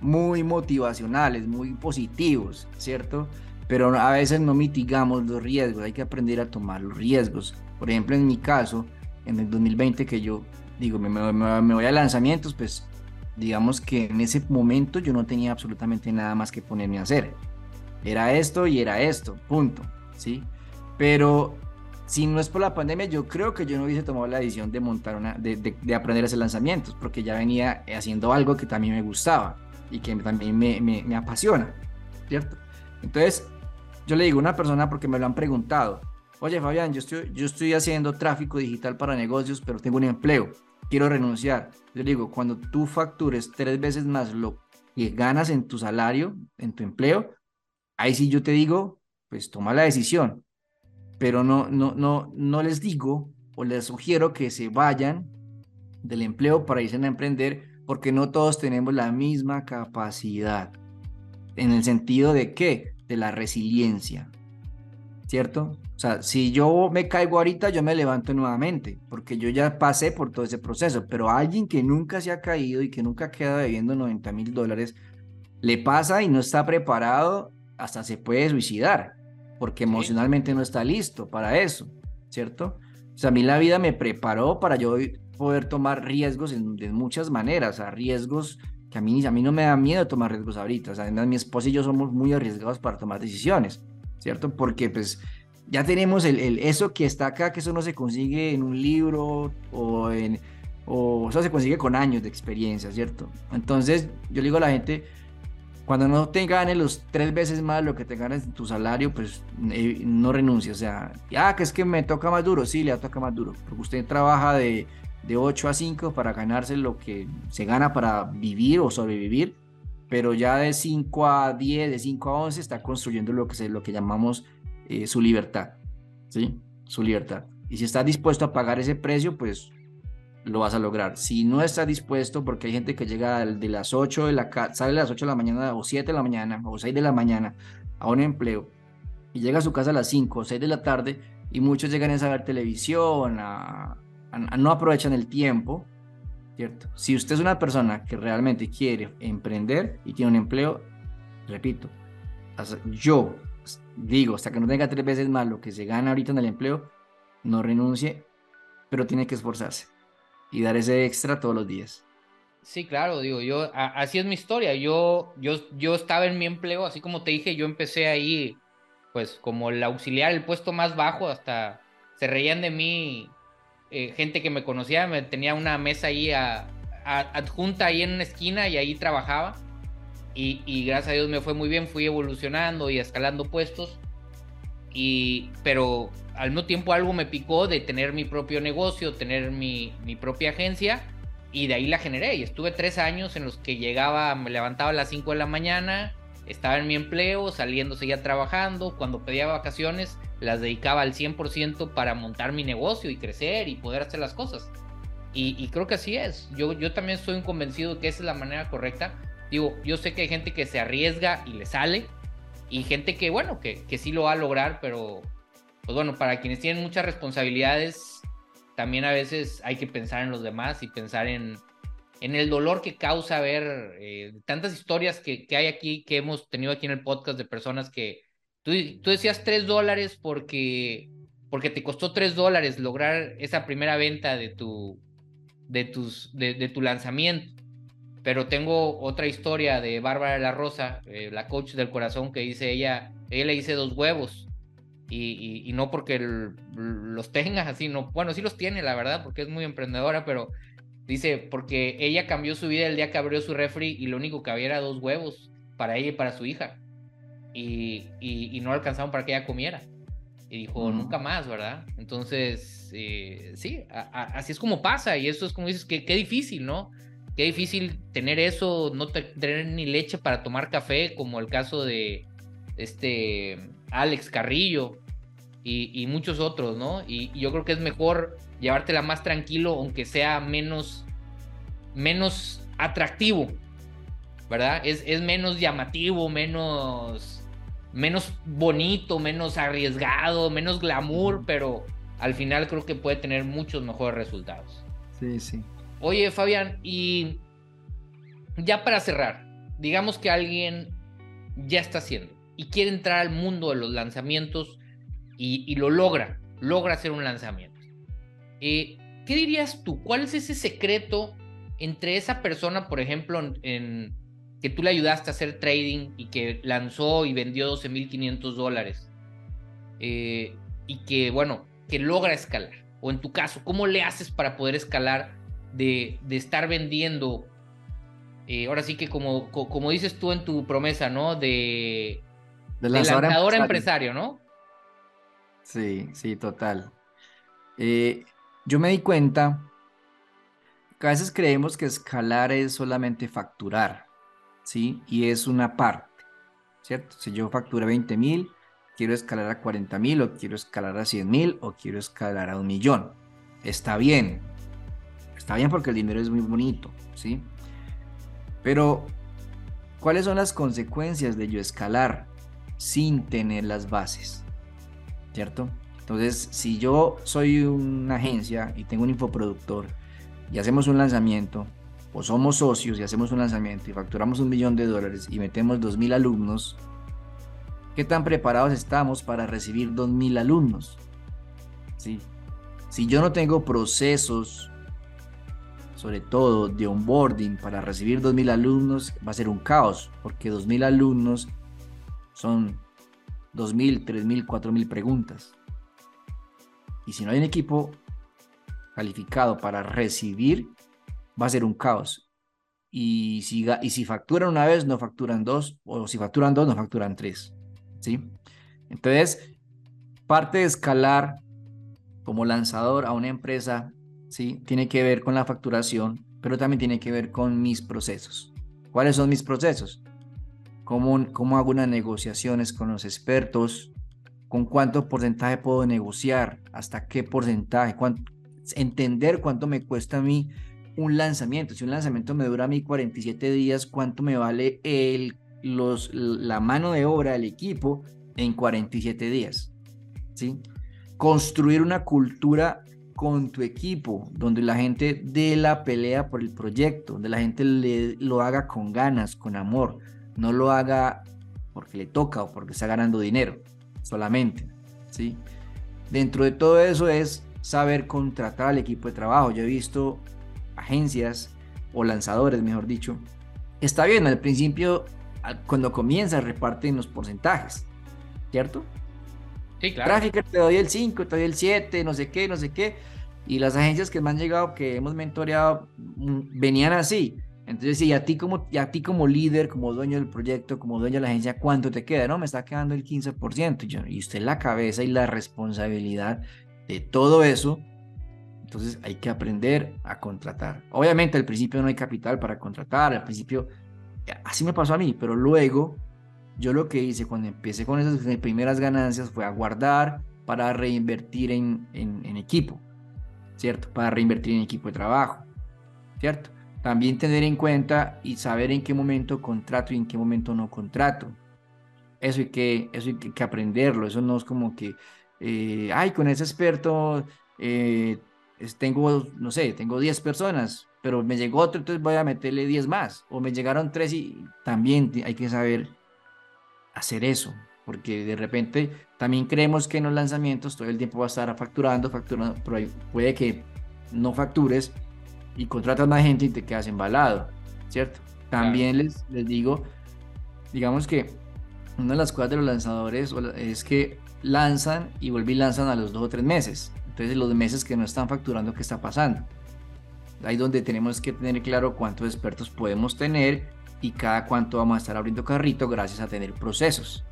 muy motivacionales, muy positivos, ¿cierto? pero a veces no mitigamos los riesgos, hay que aprender a tomar los riesgos. Por ejemplo, en mi caso, en el 2020 que yo digo, me, me, me, voy a lanzamientos, pues digamos que en ese momento yo no tenía absolutamente nada más que ponerme a hacer. Era esto y era esto, punto, ¿sí? Pero si no es por la pandemia, yo creo que yo no hubiese tomado la decisión de montar una, de, de, de aprender a hacer lanzamientos, porque ya venía haciendo algo que también me gustaba y que también me, me, me apasiona, ¿cierto? Entonces, yo le digo a una persona porque me lo han preguntado, oye Fabián, yo estoy, yo estoy haciendo tráfico digital para negocios, pero tengo un empleo, quiero renunciar. Yo le digo, cuando tú factures tres veces más lo que ganas en tu salario, en tu empleo, ahí sí yo te digo, pues toma la decisión. Pero no, no, no, no les digo o les sugiero que se vayan del empleo para irse a emprender porque no todos tenemos la misma capacidad. En el sentido de qué? De la resiliencia. ¿Cierto? O sea, si yo me caigo ahorita, yo me levanto nuevamente, porque yo ya pasé por todo ese proceso, pero alguien que nunca se ha caído y que nunca queda debiendo 90 mil dólares, le pasa y no está preparado, hasta se puede suicidar, porque emocionalmente no está listo para eso, ¿cierto? O sea, a mí la vida me preparó para yo poder tomar riesgos en, de muchas maneras, a riesgos que a mí, a mí no me da miedo tomar riesgos ahorita. O sea, mi esposa y yo somos muy arriesgados para tomar decisiones, ¿cierto? Porque pues ya tenemos el, el, eso que está acá, que eso no se consigue en un libro o en... O eso se consigue con años de experiencia, ¿cierto? Entonces, yo le digo a la gente, cuando no te ganes los tres veces más lo que te en tu salario, pues eh, no renuncies. O sea, ya que es que me toca más duro, sí, le toca más duro, porque usted trabaja de, de 8 a 5 para ganarse lo que se gana para vivir o sobrevivir, pero ya de 5 a 10, de 5 a 11 está construyendo lo que, se, lo que llamamos eh, su libertad, ¿sí? Su libertad. Y si estás dispuesto a pagar ese precio, pues lo vas a lograr. Si no estás dispuesto, porque hay gente que llega de las 8 de la sale a las 8 de la mañana o 7 de la mañana o 6 de la mañana a un empleo y llega a su casa a las 5 o 6 de la tarde y muchos llegan a ver televisión, a, no aprovechan el tiempo, ¿cierto? Si usted es una persona que realmente quiere emprender y tiene un empleo, repito, yo digo, hasta que no tenga tres veces más lo que se gana ahorita en el empleo, no renuncie, pero tiene que esforzarse y dar ese extra todos los días. Sí, claro, digo, yo, así es mi historia. Yo, yo, yo estaba en mi empleo, así como te dije, yo empecé ahí, pues, como el auxiliar, el puesto más bajo, hasta se reían de mí eh, gente que me conocía, me tenía una mesa ahí adjunta ahí en una esquina y ahí trabajaba. Y, gracias a Dios me fue muy bien, fui evolucionando y escalando puestos. Y, pero al mismo tiempo algo me picó de tener mi propio negocio, tener mi, mi propia agencia y de ahí la generé. Y estuve tres años en los que llegaba, me levantaba a las 5 de la mañana, estaba en mi empleo, saliendo, seguía trabajando. Cuando pedía vacaciones, las dedicaba al 100% para montar mi negocio y crecer y poder hacer las cosas. Y, creo que así es. Yo, yo también soy un convencido de que esa es la manera correcta. Digo, yo sé que hay gente que se arriesga y le sale. Y gente que, bueno, que, que sí lo va a lograr, pero, pues bueno, para quienes tienen muchas responsabilidades, también a veces hay que pensar en los demás y pensar en, en el dolor que causa ver eh, tantas historias que, que, hay aquí, que hemos tenido aquí en el podcast de personas que tú, tú decías tres dólares porque, porque te costó tres dólares lograr esa primera venta de tu, de tus, de, tu lanzamiento. Pero tengo otra historia de Bárbara la Rosa, eh, la coach del corazón, que dice ella, ella le hice dos huevos. Y, y, no porque los tenga así, no, bueno, sí los tiene, la verdad, porque es muy emprendedora, pero Dice, porque ella cambió su vida el día que abrió su refri y lo único que había era dos huevos para ella y para su hija. Y, y, no alcanzaron para que ella comiera. Y dijo, nunca más, ¿verdad? Entonces, eh, sí, así es como pasa. Y eso es como dices, que qué difícil, ¿no? Qué difícil tener eso, no tener ni leche para tomar café, como el caso de este Alex Carrillo y, y muchos otros, ¿no? Y yo creo que es mejor llevártela más tranquilo, aunque sea menos, menos atractivo, ¿verdad? Es, es menos llamativo, menos, menos bonito, menos arriesgado, menos glamour, pero al final creo que puede tener muchos mejores resultados. Sí, sí. Oye, Fabián, y ya para cerrar, digamos que alguien ya está haciendo y quiere entrar al mundo de los lanzamientos y, y lo logra, logra hacer un lanzamiento. Eh, ¿Qué dirías tú? ¿Cuál es ese secreto entre esa persona, por ejemplo, en, que tú le ayudaste a hacer trading y que lanzó y vendió 12.500 dólares? Eh, y que, bueno, que logra escalar. O en tu caso, ¿cómo le haces para poder escalar de, estar vendiendo? Eh, ahora sí que como, como dices tú en tu promesa, ¿no? De, de lanzador, empresario. ¿no? Sí, sí, total. Eh, yo me di cuenta que a veces creemos que escalar es solamente facturar, ¿sí? Y es una parte, ¿cierto? Si yo facturé 20 mil, quiero escalar a 40 mil, o quiero escalar a 100 mil, o quiero escalar a un millón. Está bien. Está bien porque el dinero es muy bonito, ¿sí? Pero, ¿cuáles son las consecuencias de yo escalar sin tener las bases? ¿Cierto? Entonces, si yo soy una agencia y tengo un infoproductor y hacemos un lanzamiento, o somos socios y hacemos un lanzamiento y facturamos un millón de dólares y metemos dos mil alumnos, ¿qué tan preparados estamos para recibir dos mil alumnos? ¿Sí? Si yo no tengo procesos, sobre todo de onboarding para recibir dos mil alumnos, va a ser un caos, porque dos mil alumnos son dos mil, tres mil, cuatro mil preguntas. Y si no hay un equipo calificado para recibir, va a ser un caos. Y si, y si facturan una vez, no facturan dos, o si facturan dos, no facturan tres. ¿sí? Entonces, parte de escalar como lanzador a una empresa, ¿sí? Tiene que ver con la facturación, pero también tiene que ver con mis procesos. ¿Cuáles son mis procesos? ¿Cómo, cómo hago unas negociaciones con los expertos? Con cuánto porcentaje puedo negociar, hasta qué porcentaje, entender cuánto me cuesta a mí un lanzamiento. Si un lanzamiento me dura a mí 47 días, cuánto me vale el, los, la mano de obra del equipo en 47 días. Construir una cultura con tu equipo, donde la gente dé la pelea por el proyecto, donde la gente le, lo haga con ganas, con amor, no lo haga porque le toca o porque está ganando dinero solamente, ¿sí? Dentro de todo eso es saber contratar al equipo de trabajo. Yo he visto agencias o lanzadores, mejor dicho. Está bien, al principio, cuando comienza, reparten los porcentajes, ¿cierto? Sí, claro. Trafficker te doy el 5, te doy el 7, no sé qué, no sé qué. Y las agencias que me han llegado, que hemos mentoreado, mm, venían así. Entonces, sí, a ti como, a ti como líder, como dueño del proyecto, como dueño de la agencia, ¿cuánto te queda? No, me está quedando el 15%. Y, yo, y usted la cabeza y la responsabilidad de todo eso. Entonces hay que aprender a contratar. Obviamente al principio no hay capital para contratar, al principio así me pasó a mí, pero luego yo lo que hice cuando empecé con esas primeras ganancias fue a guardar para reinvertir en, en, en equipo, ¿cierto? Para reinvertir en equipo de trabajo, ¿cierto? También tener en cuenta y saber en qué momento contrato y en qué momento no contrato. Eso hay que, eso hay que aprenderlo. Eso no es como que, eh, ay, con ese experto eh, tengo, no sé, tengo 10 personas, pero me llegó otro, entonces voy a meterle 10 más. O me llegaron 3 y también hay que saber hacer eso. Porque de repente también creemos que en los lanzamientos todo el tiempo va a estar facturando, facturando, pero puede que no factures y contratas más gente y te quedas embalado, ¿cierto? También les, les digo, digamos que una de las cosas de los lanzadores es que lanzan y vuelven y lanzan a los dos o tres meses. Entonces, los meses que no están facturando, ¿qué está pasando? Ahí donde tenemos que tener claro cuántos expertos podemos tener y cada cuánto vamos a estar abriendo carrito gracias a tener procesos.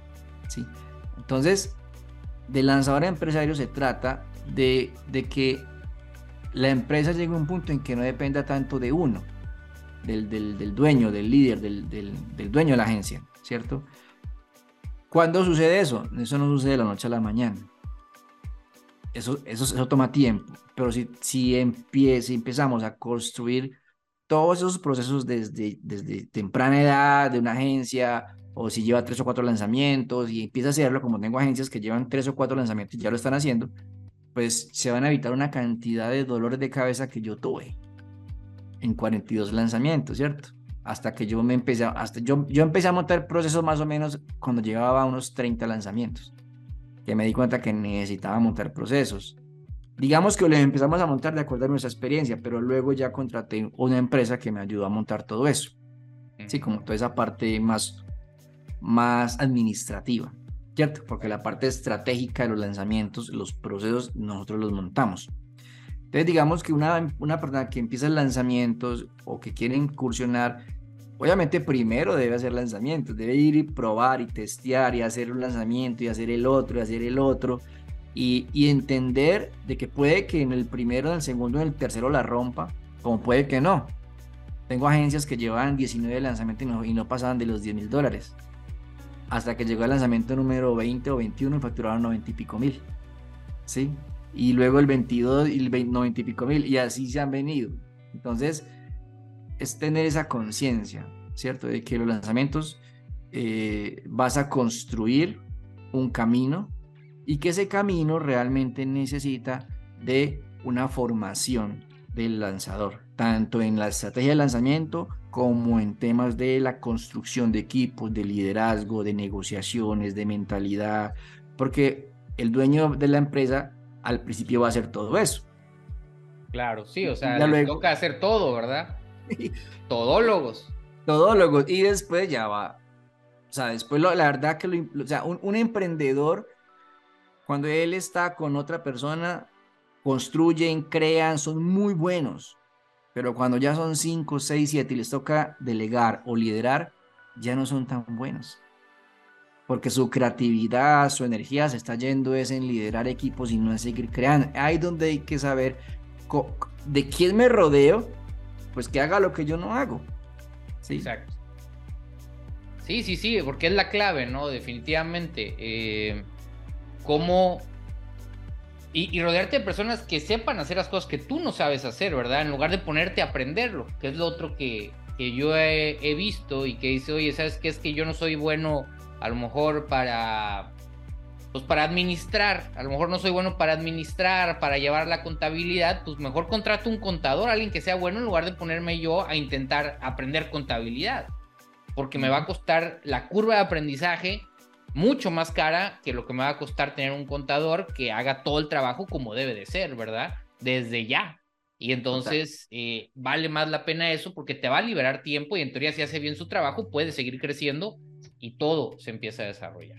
¿sí? Entonces, de lanzador a empresario se trata de, de que la empresa llegue a un punto en que no dependa tanto de uno, del, del, dueño, del líder, del, del, dueño de la agencia, ¿cierto? ¿Cuándo sucede eso? Eso no sucede de la noche a la mañana. Eso, eso, eso toma tiempo, pero si, si, empieza, empezamos a construir todos esos procesos desde, desde temprana edad de una agencia, o si lleva tres o cuatro lanzamientos y empieza a hacerlo, como tengo agencias que llevan tres o cuatro lanzamientos y ya lo están haciendo, pues se van a evitar una cantidad de dolores de cabeza que yo tuve en 42 lanzamientos, ¿cierto? Hasta que yo me empecé, hasta yo, yo empecé a montar procesos más o menos cuando llevaba unos 30 lanzamientos, que me di cuenta que necesitaba montar procesos. Digamos que lo empezamos a montar de acuerdo a nuestra experiencia, pero luego ya contraté una empresa que me ayudó a montar todo eso. Sí, como toda esa parte más, más administrativa. ¿Cierto? Porque la parte estratégica de los lanzamientos, los procesos, nosotros los montamos. Entonces, digamos que una, una persona que empieza lanzamientos o que quiere incursionar, obviamente primero debe hacer lanzamientos, debe ir y probar y testear y hacer un lanzamiento y hacer el otro y hacer el otro y, y entender de que puede que en el primero, en el segundo, en el tercero la rompa, como puede que no. Tengo agencias que llevan 19 lanzamientos y no, y no pasaban de los 10 mil dólares hasta que llegó el lanzamiento número 20 o 21 y facturaron 90 y pico mil. ¿Sí? Y luego el 22 y el 90 y pico mil. Y así se han venido. Entonces, es tener esa conciencia, ¿cierto? De que los lanzamientos eh, vas a construir un camino y que ese camino realmente necesita de una formación del lanzador, tanto en la estrategia de lanzamiento como en temas de la construcción de equipos, de liderazgo, de negociaciones, de mentalidad, porque el dueño de la empresa al principio va a hacer todo eso. Claro, sí, o sea, le toca hacer todo, ¿verdad? Todólogos. Todólogos, y después ya va. O sea, después la verdad que lo, o sea, un emprendedor, cuando él está con otra persona, construyen, crean, son muy buenos. Pero cuando ya son 5, 6, 7 y les toca delegar o liderar, ya no son tan buenos. Porque su creatividad, su energía se está yendo es en liderar equipos y no en seguir creando. Ahí donde hay que saber de quién me rodeo, pues que haga lo que yo no hago. ¿Sí? Exacto. Sí, sí, sí, porque es la clave, ¿no? Definitivamente. Eh, cómo y, rodearte de personas que sepan hacer las cosas que tú no sabes hacer, ¿verdad? En lugar de ponerte a aprenderlo, que es lo otro que, que yo he, visto y que dice, oye, ¿sabes qué? Es que yo no soy bueno a lo mejor para, pues para administrar, a lo mejor no soy bueno para administrar, para llevar la contabilidad, pues mejor contrato un contador, alguien que sea bueno en lugar de ponerme yo a intentar aprender contabilidad, porque me va a costar la curva de aprendizaje mucho más cara que lo que me va a costar tener un contador que haga todo el trabajo como debe de ser, ¿verdad? Desde ya. Y entonces eh, vale más la pena eso porque te va a liberar tiempo y en teoría si hace bien su trabajo puede seguir creciendo y todo se empieza a desarrollar.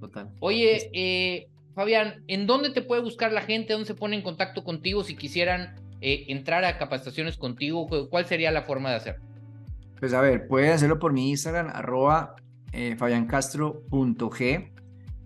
Total. Oye, eh, Fabián, ¿en dónde te puede buscar la gente? ¿Dónde se pone en contacto contigo si quisieran eh, entrar a capacitaciones contigo? ¿Cuál sería la forma de hacerlo? Pues a ver, pueden hacerlo por mi Instagram, arroba eh, fabiancastro.g.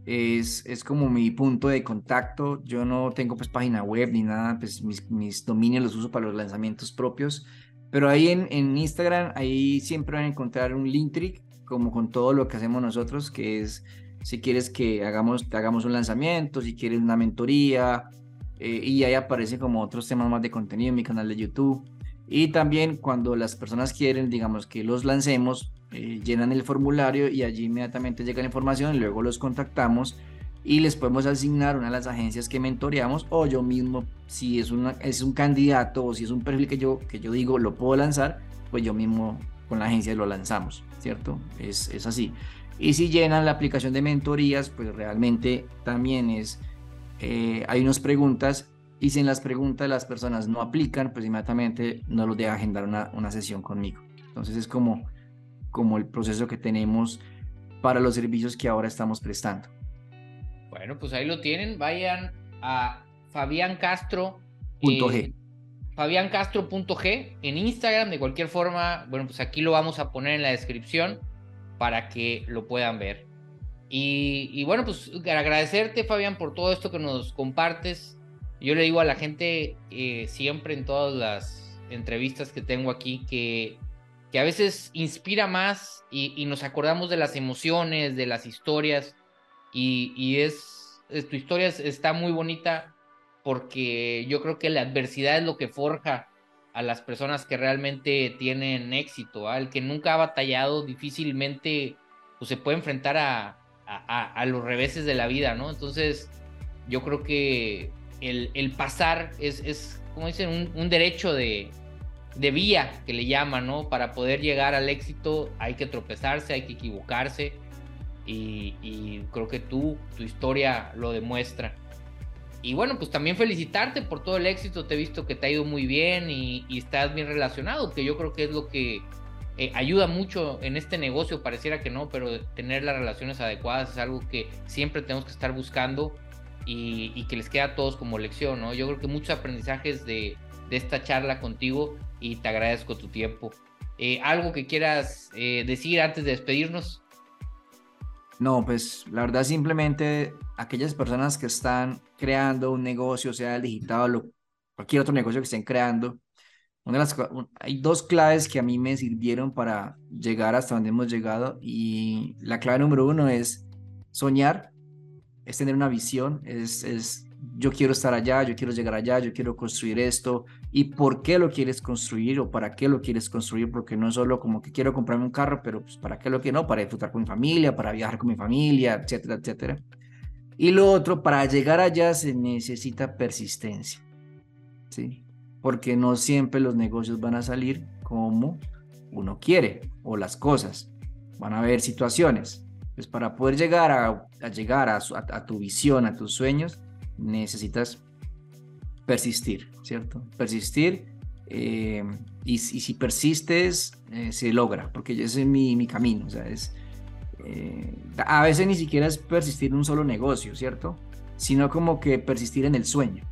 Es, es como mi punto de contacto. Yo no tengo pues página web ni nada, pues mis, mis dominios los uso para los lanzamientos propios. Pero ahí en, en Instagram, ahí siempre van a encontrar un link trick, como con todo lo que hacemos nosotros, que es si quieres que hagamos, hagamos un lanzamiento, si quieres una mentoría, eh, y ahí aparecen como otros temas más de contenido en mi canal de YouTube. Y también cuando las personas quieren, digamos, que los lancemos, eh, llenan el formulario y allí inmediatamente llega la información, luego los contactamos y les podemos asignar una de las agencias que mentoreamos o yo mismo, si es, una, es un candidato o si es un perfil que yo, que yo digo lo puedo lanzar, pues yo mismo con la agencia lo lanzamos, ¿cierto? Es, es así. Y si llenan la aplicación de mentorías, pues realmente también es, eh, hay unas preguntas y si en las preguntas las personas no aplican, pues inmediatamente no los deja agendar una, una sesión conmigo. Entonces es como, como el proceso que tenemos para los servicios que ahora estamos prestando. Bueno, pues ahí lo tienen. Vayan a Fabián Castro. G. FabiánCastro.g en Instagram. De cualquier forma, bueno, pues aquí lo vamos a poner en la descripción para que lo puedan ver. Y, y bueno, pues agradecerte, Fabián, por todo esto que nos compartes yo le digo a la gente eh, siempre en todas las entrevistas que tengo aquí que, que a veces inspira más y, nos acordamos de las emociones, de las historias y, es, tu historia está muy bonita porque yo creo que la adversidad es lo que forja a las personas que realmente tienen éxito, al que nunca ha batallado difícilmente pues se puede enfrentar a, a, a los reveses de la vida, ¿no? Entonces yo creo que el, pasar es, es, como dicen, un, derecho de, vía que le llaman, ¿no? Para poder llegar al éxito hay que tropezarse, hay que equivocarse y, creo que tú, tu historia lo demuestra. Y bueno, pues también felicitarte por todo el éxito, te he visto que te ha ido muy bien y, estás bien relacionado, que yo creo que es lo que eh, ayuda mucho en este negocio, pareciera que no, pero tener las relaciones adecuadas es algo que siempre tenemos que estar buscando y, que les queda a todos como lección, ¿no? Yo creo que muchos aprendizajes de, esta charla contigo y te agradezco tu tiempo. Eh, ¿Algo que quieras eh, decir antes de despedirnos? No, pues la verdad simplemente aquellas personas que están creando un negocio, sea el digital o cualquier otro negocio que estén creando, una de las, hay dos claves que a mí me sirvieron para llegar hasta donde hemos llegado y la clave número uno es soñar es tener una visión, es, es yo quiero estar allá, yo quiero llegar allá, yo quiero construir esto y por qué lo quieres construir o para qué lo quieres construir, porque no es solo como que quiero comprarme un carro, pero pues para qué lo quiero, no, para disfrutar con mi familia, para viajar con mi familia, etcétera, etcétera. Y lo otro, para llegar allá se necesita persistencia, ¿sí? Porque no siempre los negocios van a salir como uno quiere o las cosas. Van a haber situaciones. Pues para poder llegar a, llegar a, tu visión, a tus sueños, necesitas persistir, ¿cierto? Persistir eh, y, si persistes, eh, se logra, porque ese es mi, mi camino, o sea, es, eh, a veces ni siquiera es persistir en un solo negocio, ¿cierto? Sino como que persistir en el sueño.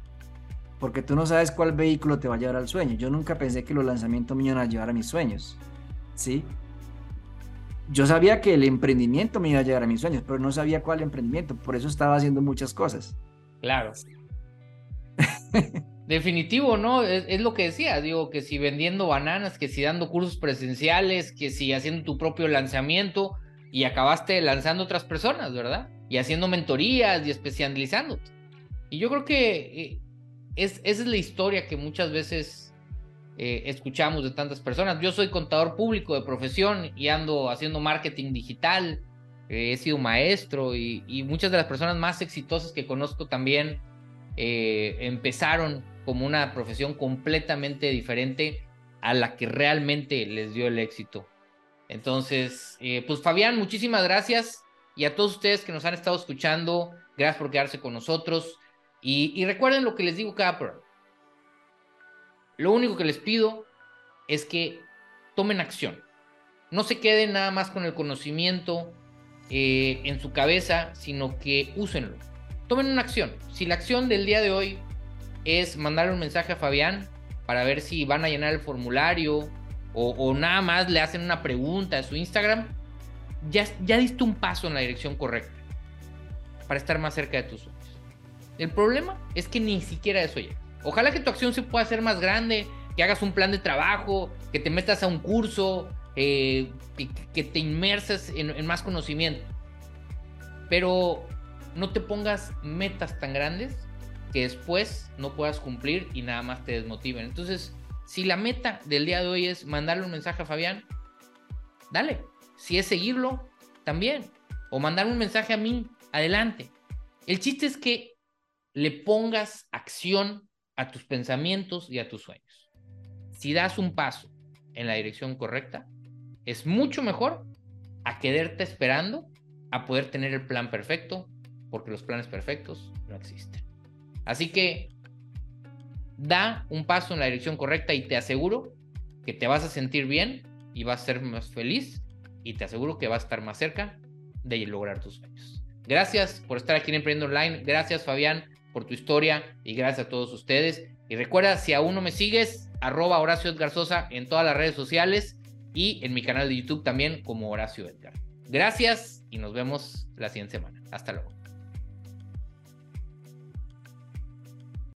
Porque tú no sabes cuál vehículo te va a llevar al sueño. Yo nunca pensé que los lanzamientos me iban a llevar a mis sueños. ¿Sí? Yo sabía que el emprendimiento me iba a llevar a mis sueños, pero no sabía cuál emprendimiento. Por eso estaba haciendo muchas cosas. Claro. Definitivo, ¿no? Es, es, lo que decía, digo, que si vendiendo bananas, que si dando cursos presenciales, que si haciendo tu propio lanzamiento, y acabaste lanzando otras personas, ¿verdad? Y haciendo mentorías y especializándote. Y yo creo que eh, es, esa es la historia que muchas veces eh, escuchamos de tantas personas. Yo soy contador público de profesión y ando haciendo marketing digital. Eh, he sido maestro y, muchas de las personas más exitosas que conozco también empezaron como una profesión completamente diferente a la que realmente les dio el éxito. Entonces, eh, pues Fabián, muchísimas gracias. Y a todos ustedes que nos han estado escuchando, gracias por quedarse con nosotros. Y, recuerden lo que les digo cada. Lo único que les pido es que tomen acción. No se queden nada más con el conocimiento eh, en su cabeza, sino que úsenlo. Tomen una acción. Si la acción del día de hoy es mandarle un mensaje a Fabián para ver si van a llenar el formulario o, nada más le hacen una pregunta a su Instagram, ya, ya diste un paso en la dirección correcta para estar más cerca de tus sueños. El problema es que ni siquiera eso llega. Ojalá que tu acción se pueda hacer más grande, que hagas un plan de trabajo, que te metas a un curso, eh, que, te inmerses en, en más conocimiento. Pero no te pongas metas tan grandes que después no puedas cumplir y nada más te desmotiven. Entonces, si la meta del día de hoy es mandarle un mensaje a Fabián, dale. Si es seguirlo, también. O mandarle un mensaje a mí, adelante. El chiste es que le pongas acción a tus pensamientos y a tus sueños. Si das un paso en la dirección correcta, es mucho mejor a quedarte esperando a poder tener el plan perfecto, porque los planes perfectos no existen. Así que da un paso en la dirección correcta y te aseguro que te vas a sentir bien y vas a ser más feliz y te aseguro que vas a estar más cerca de lograr tus sueños. Gracias por estar aquí en Emprendo Online. Gracias Fabián por tu historia y gracias a todos ustedes. Y recuerda, si aún no me sigues, arroba Horacio Edgar Sosa en todas las redes sociales y en mi canal de YouTube también como Horacio Edgar. Gracias y nos vemos la siguiente semana. Hasta luego.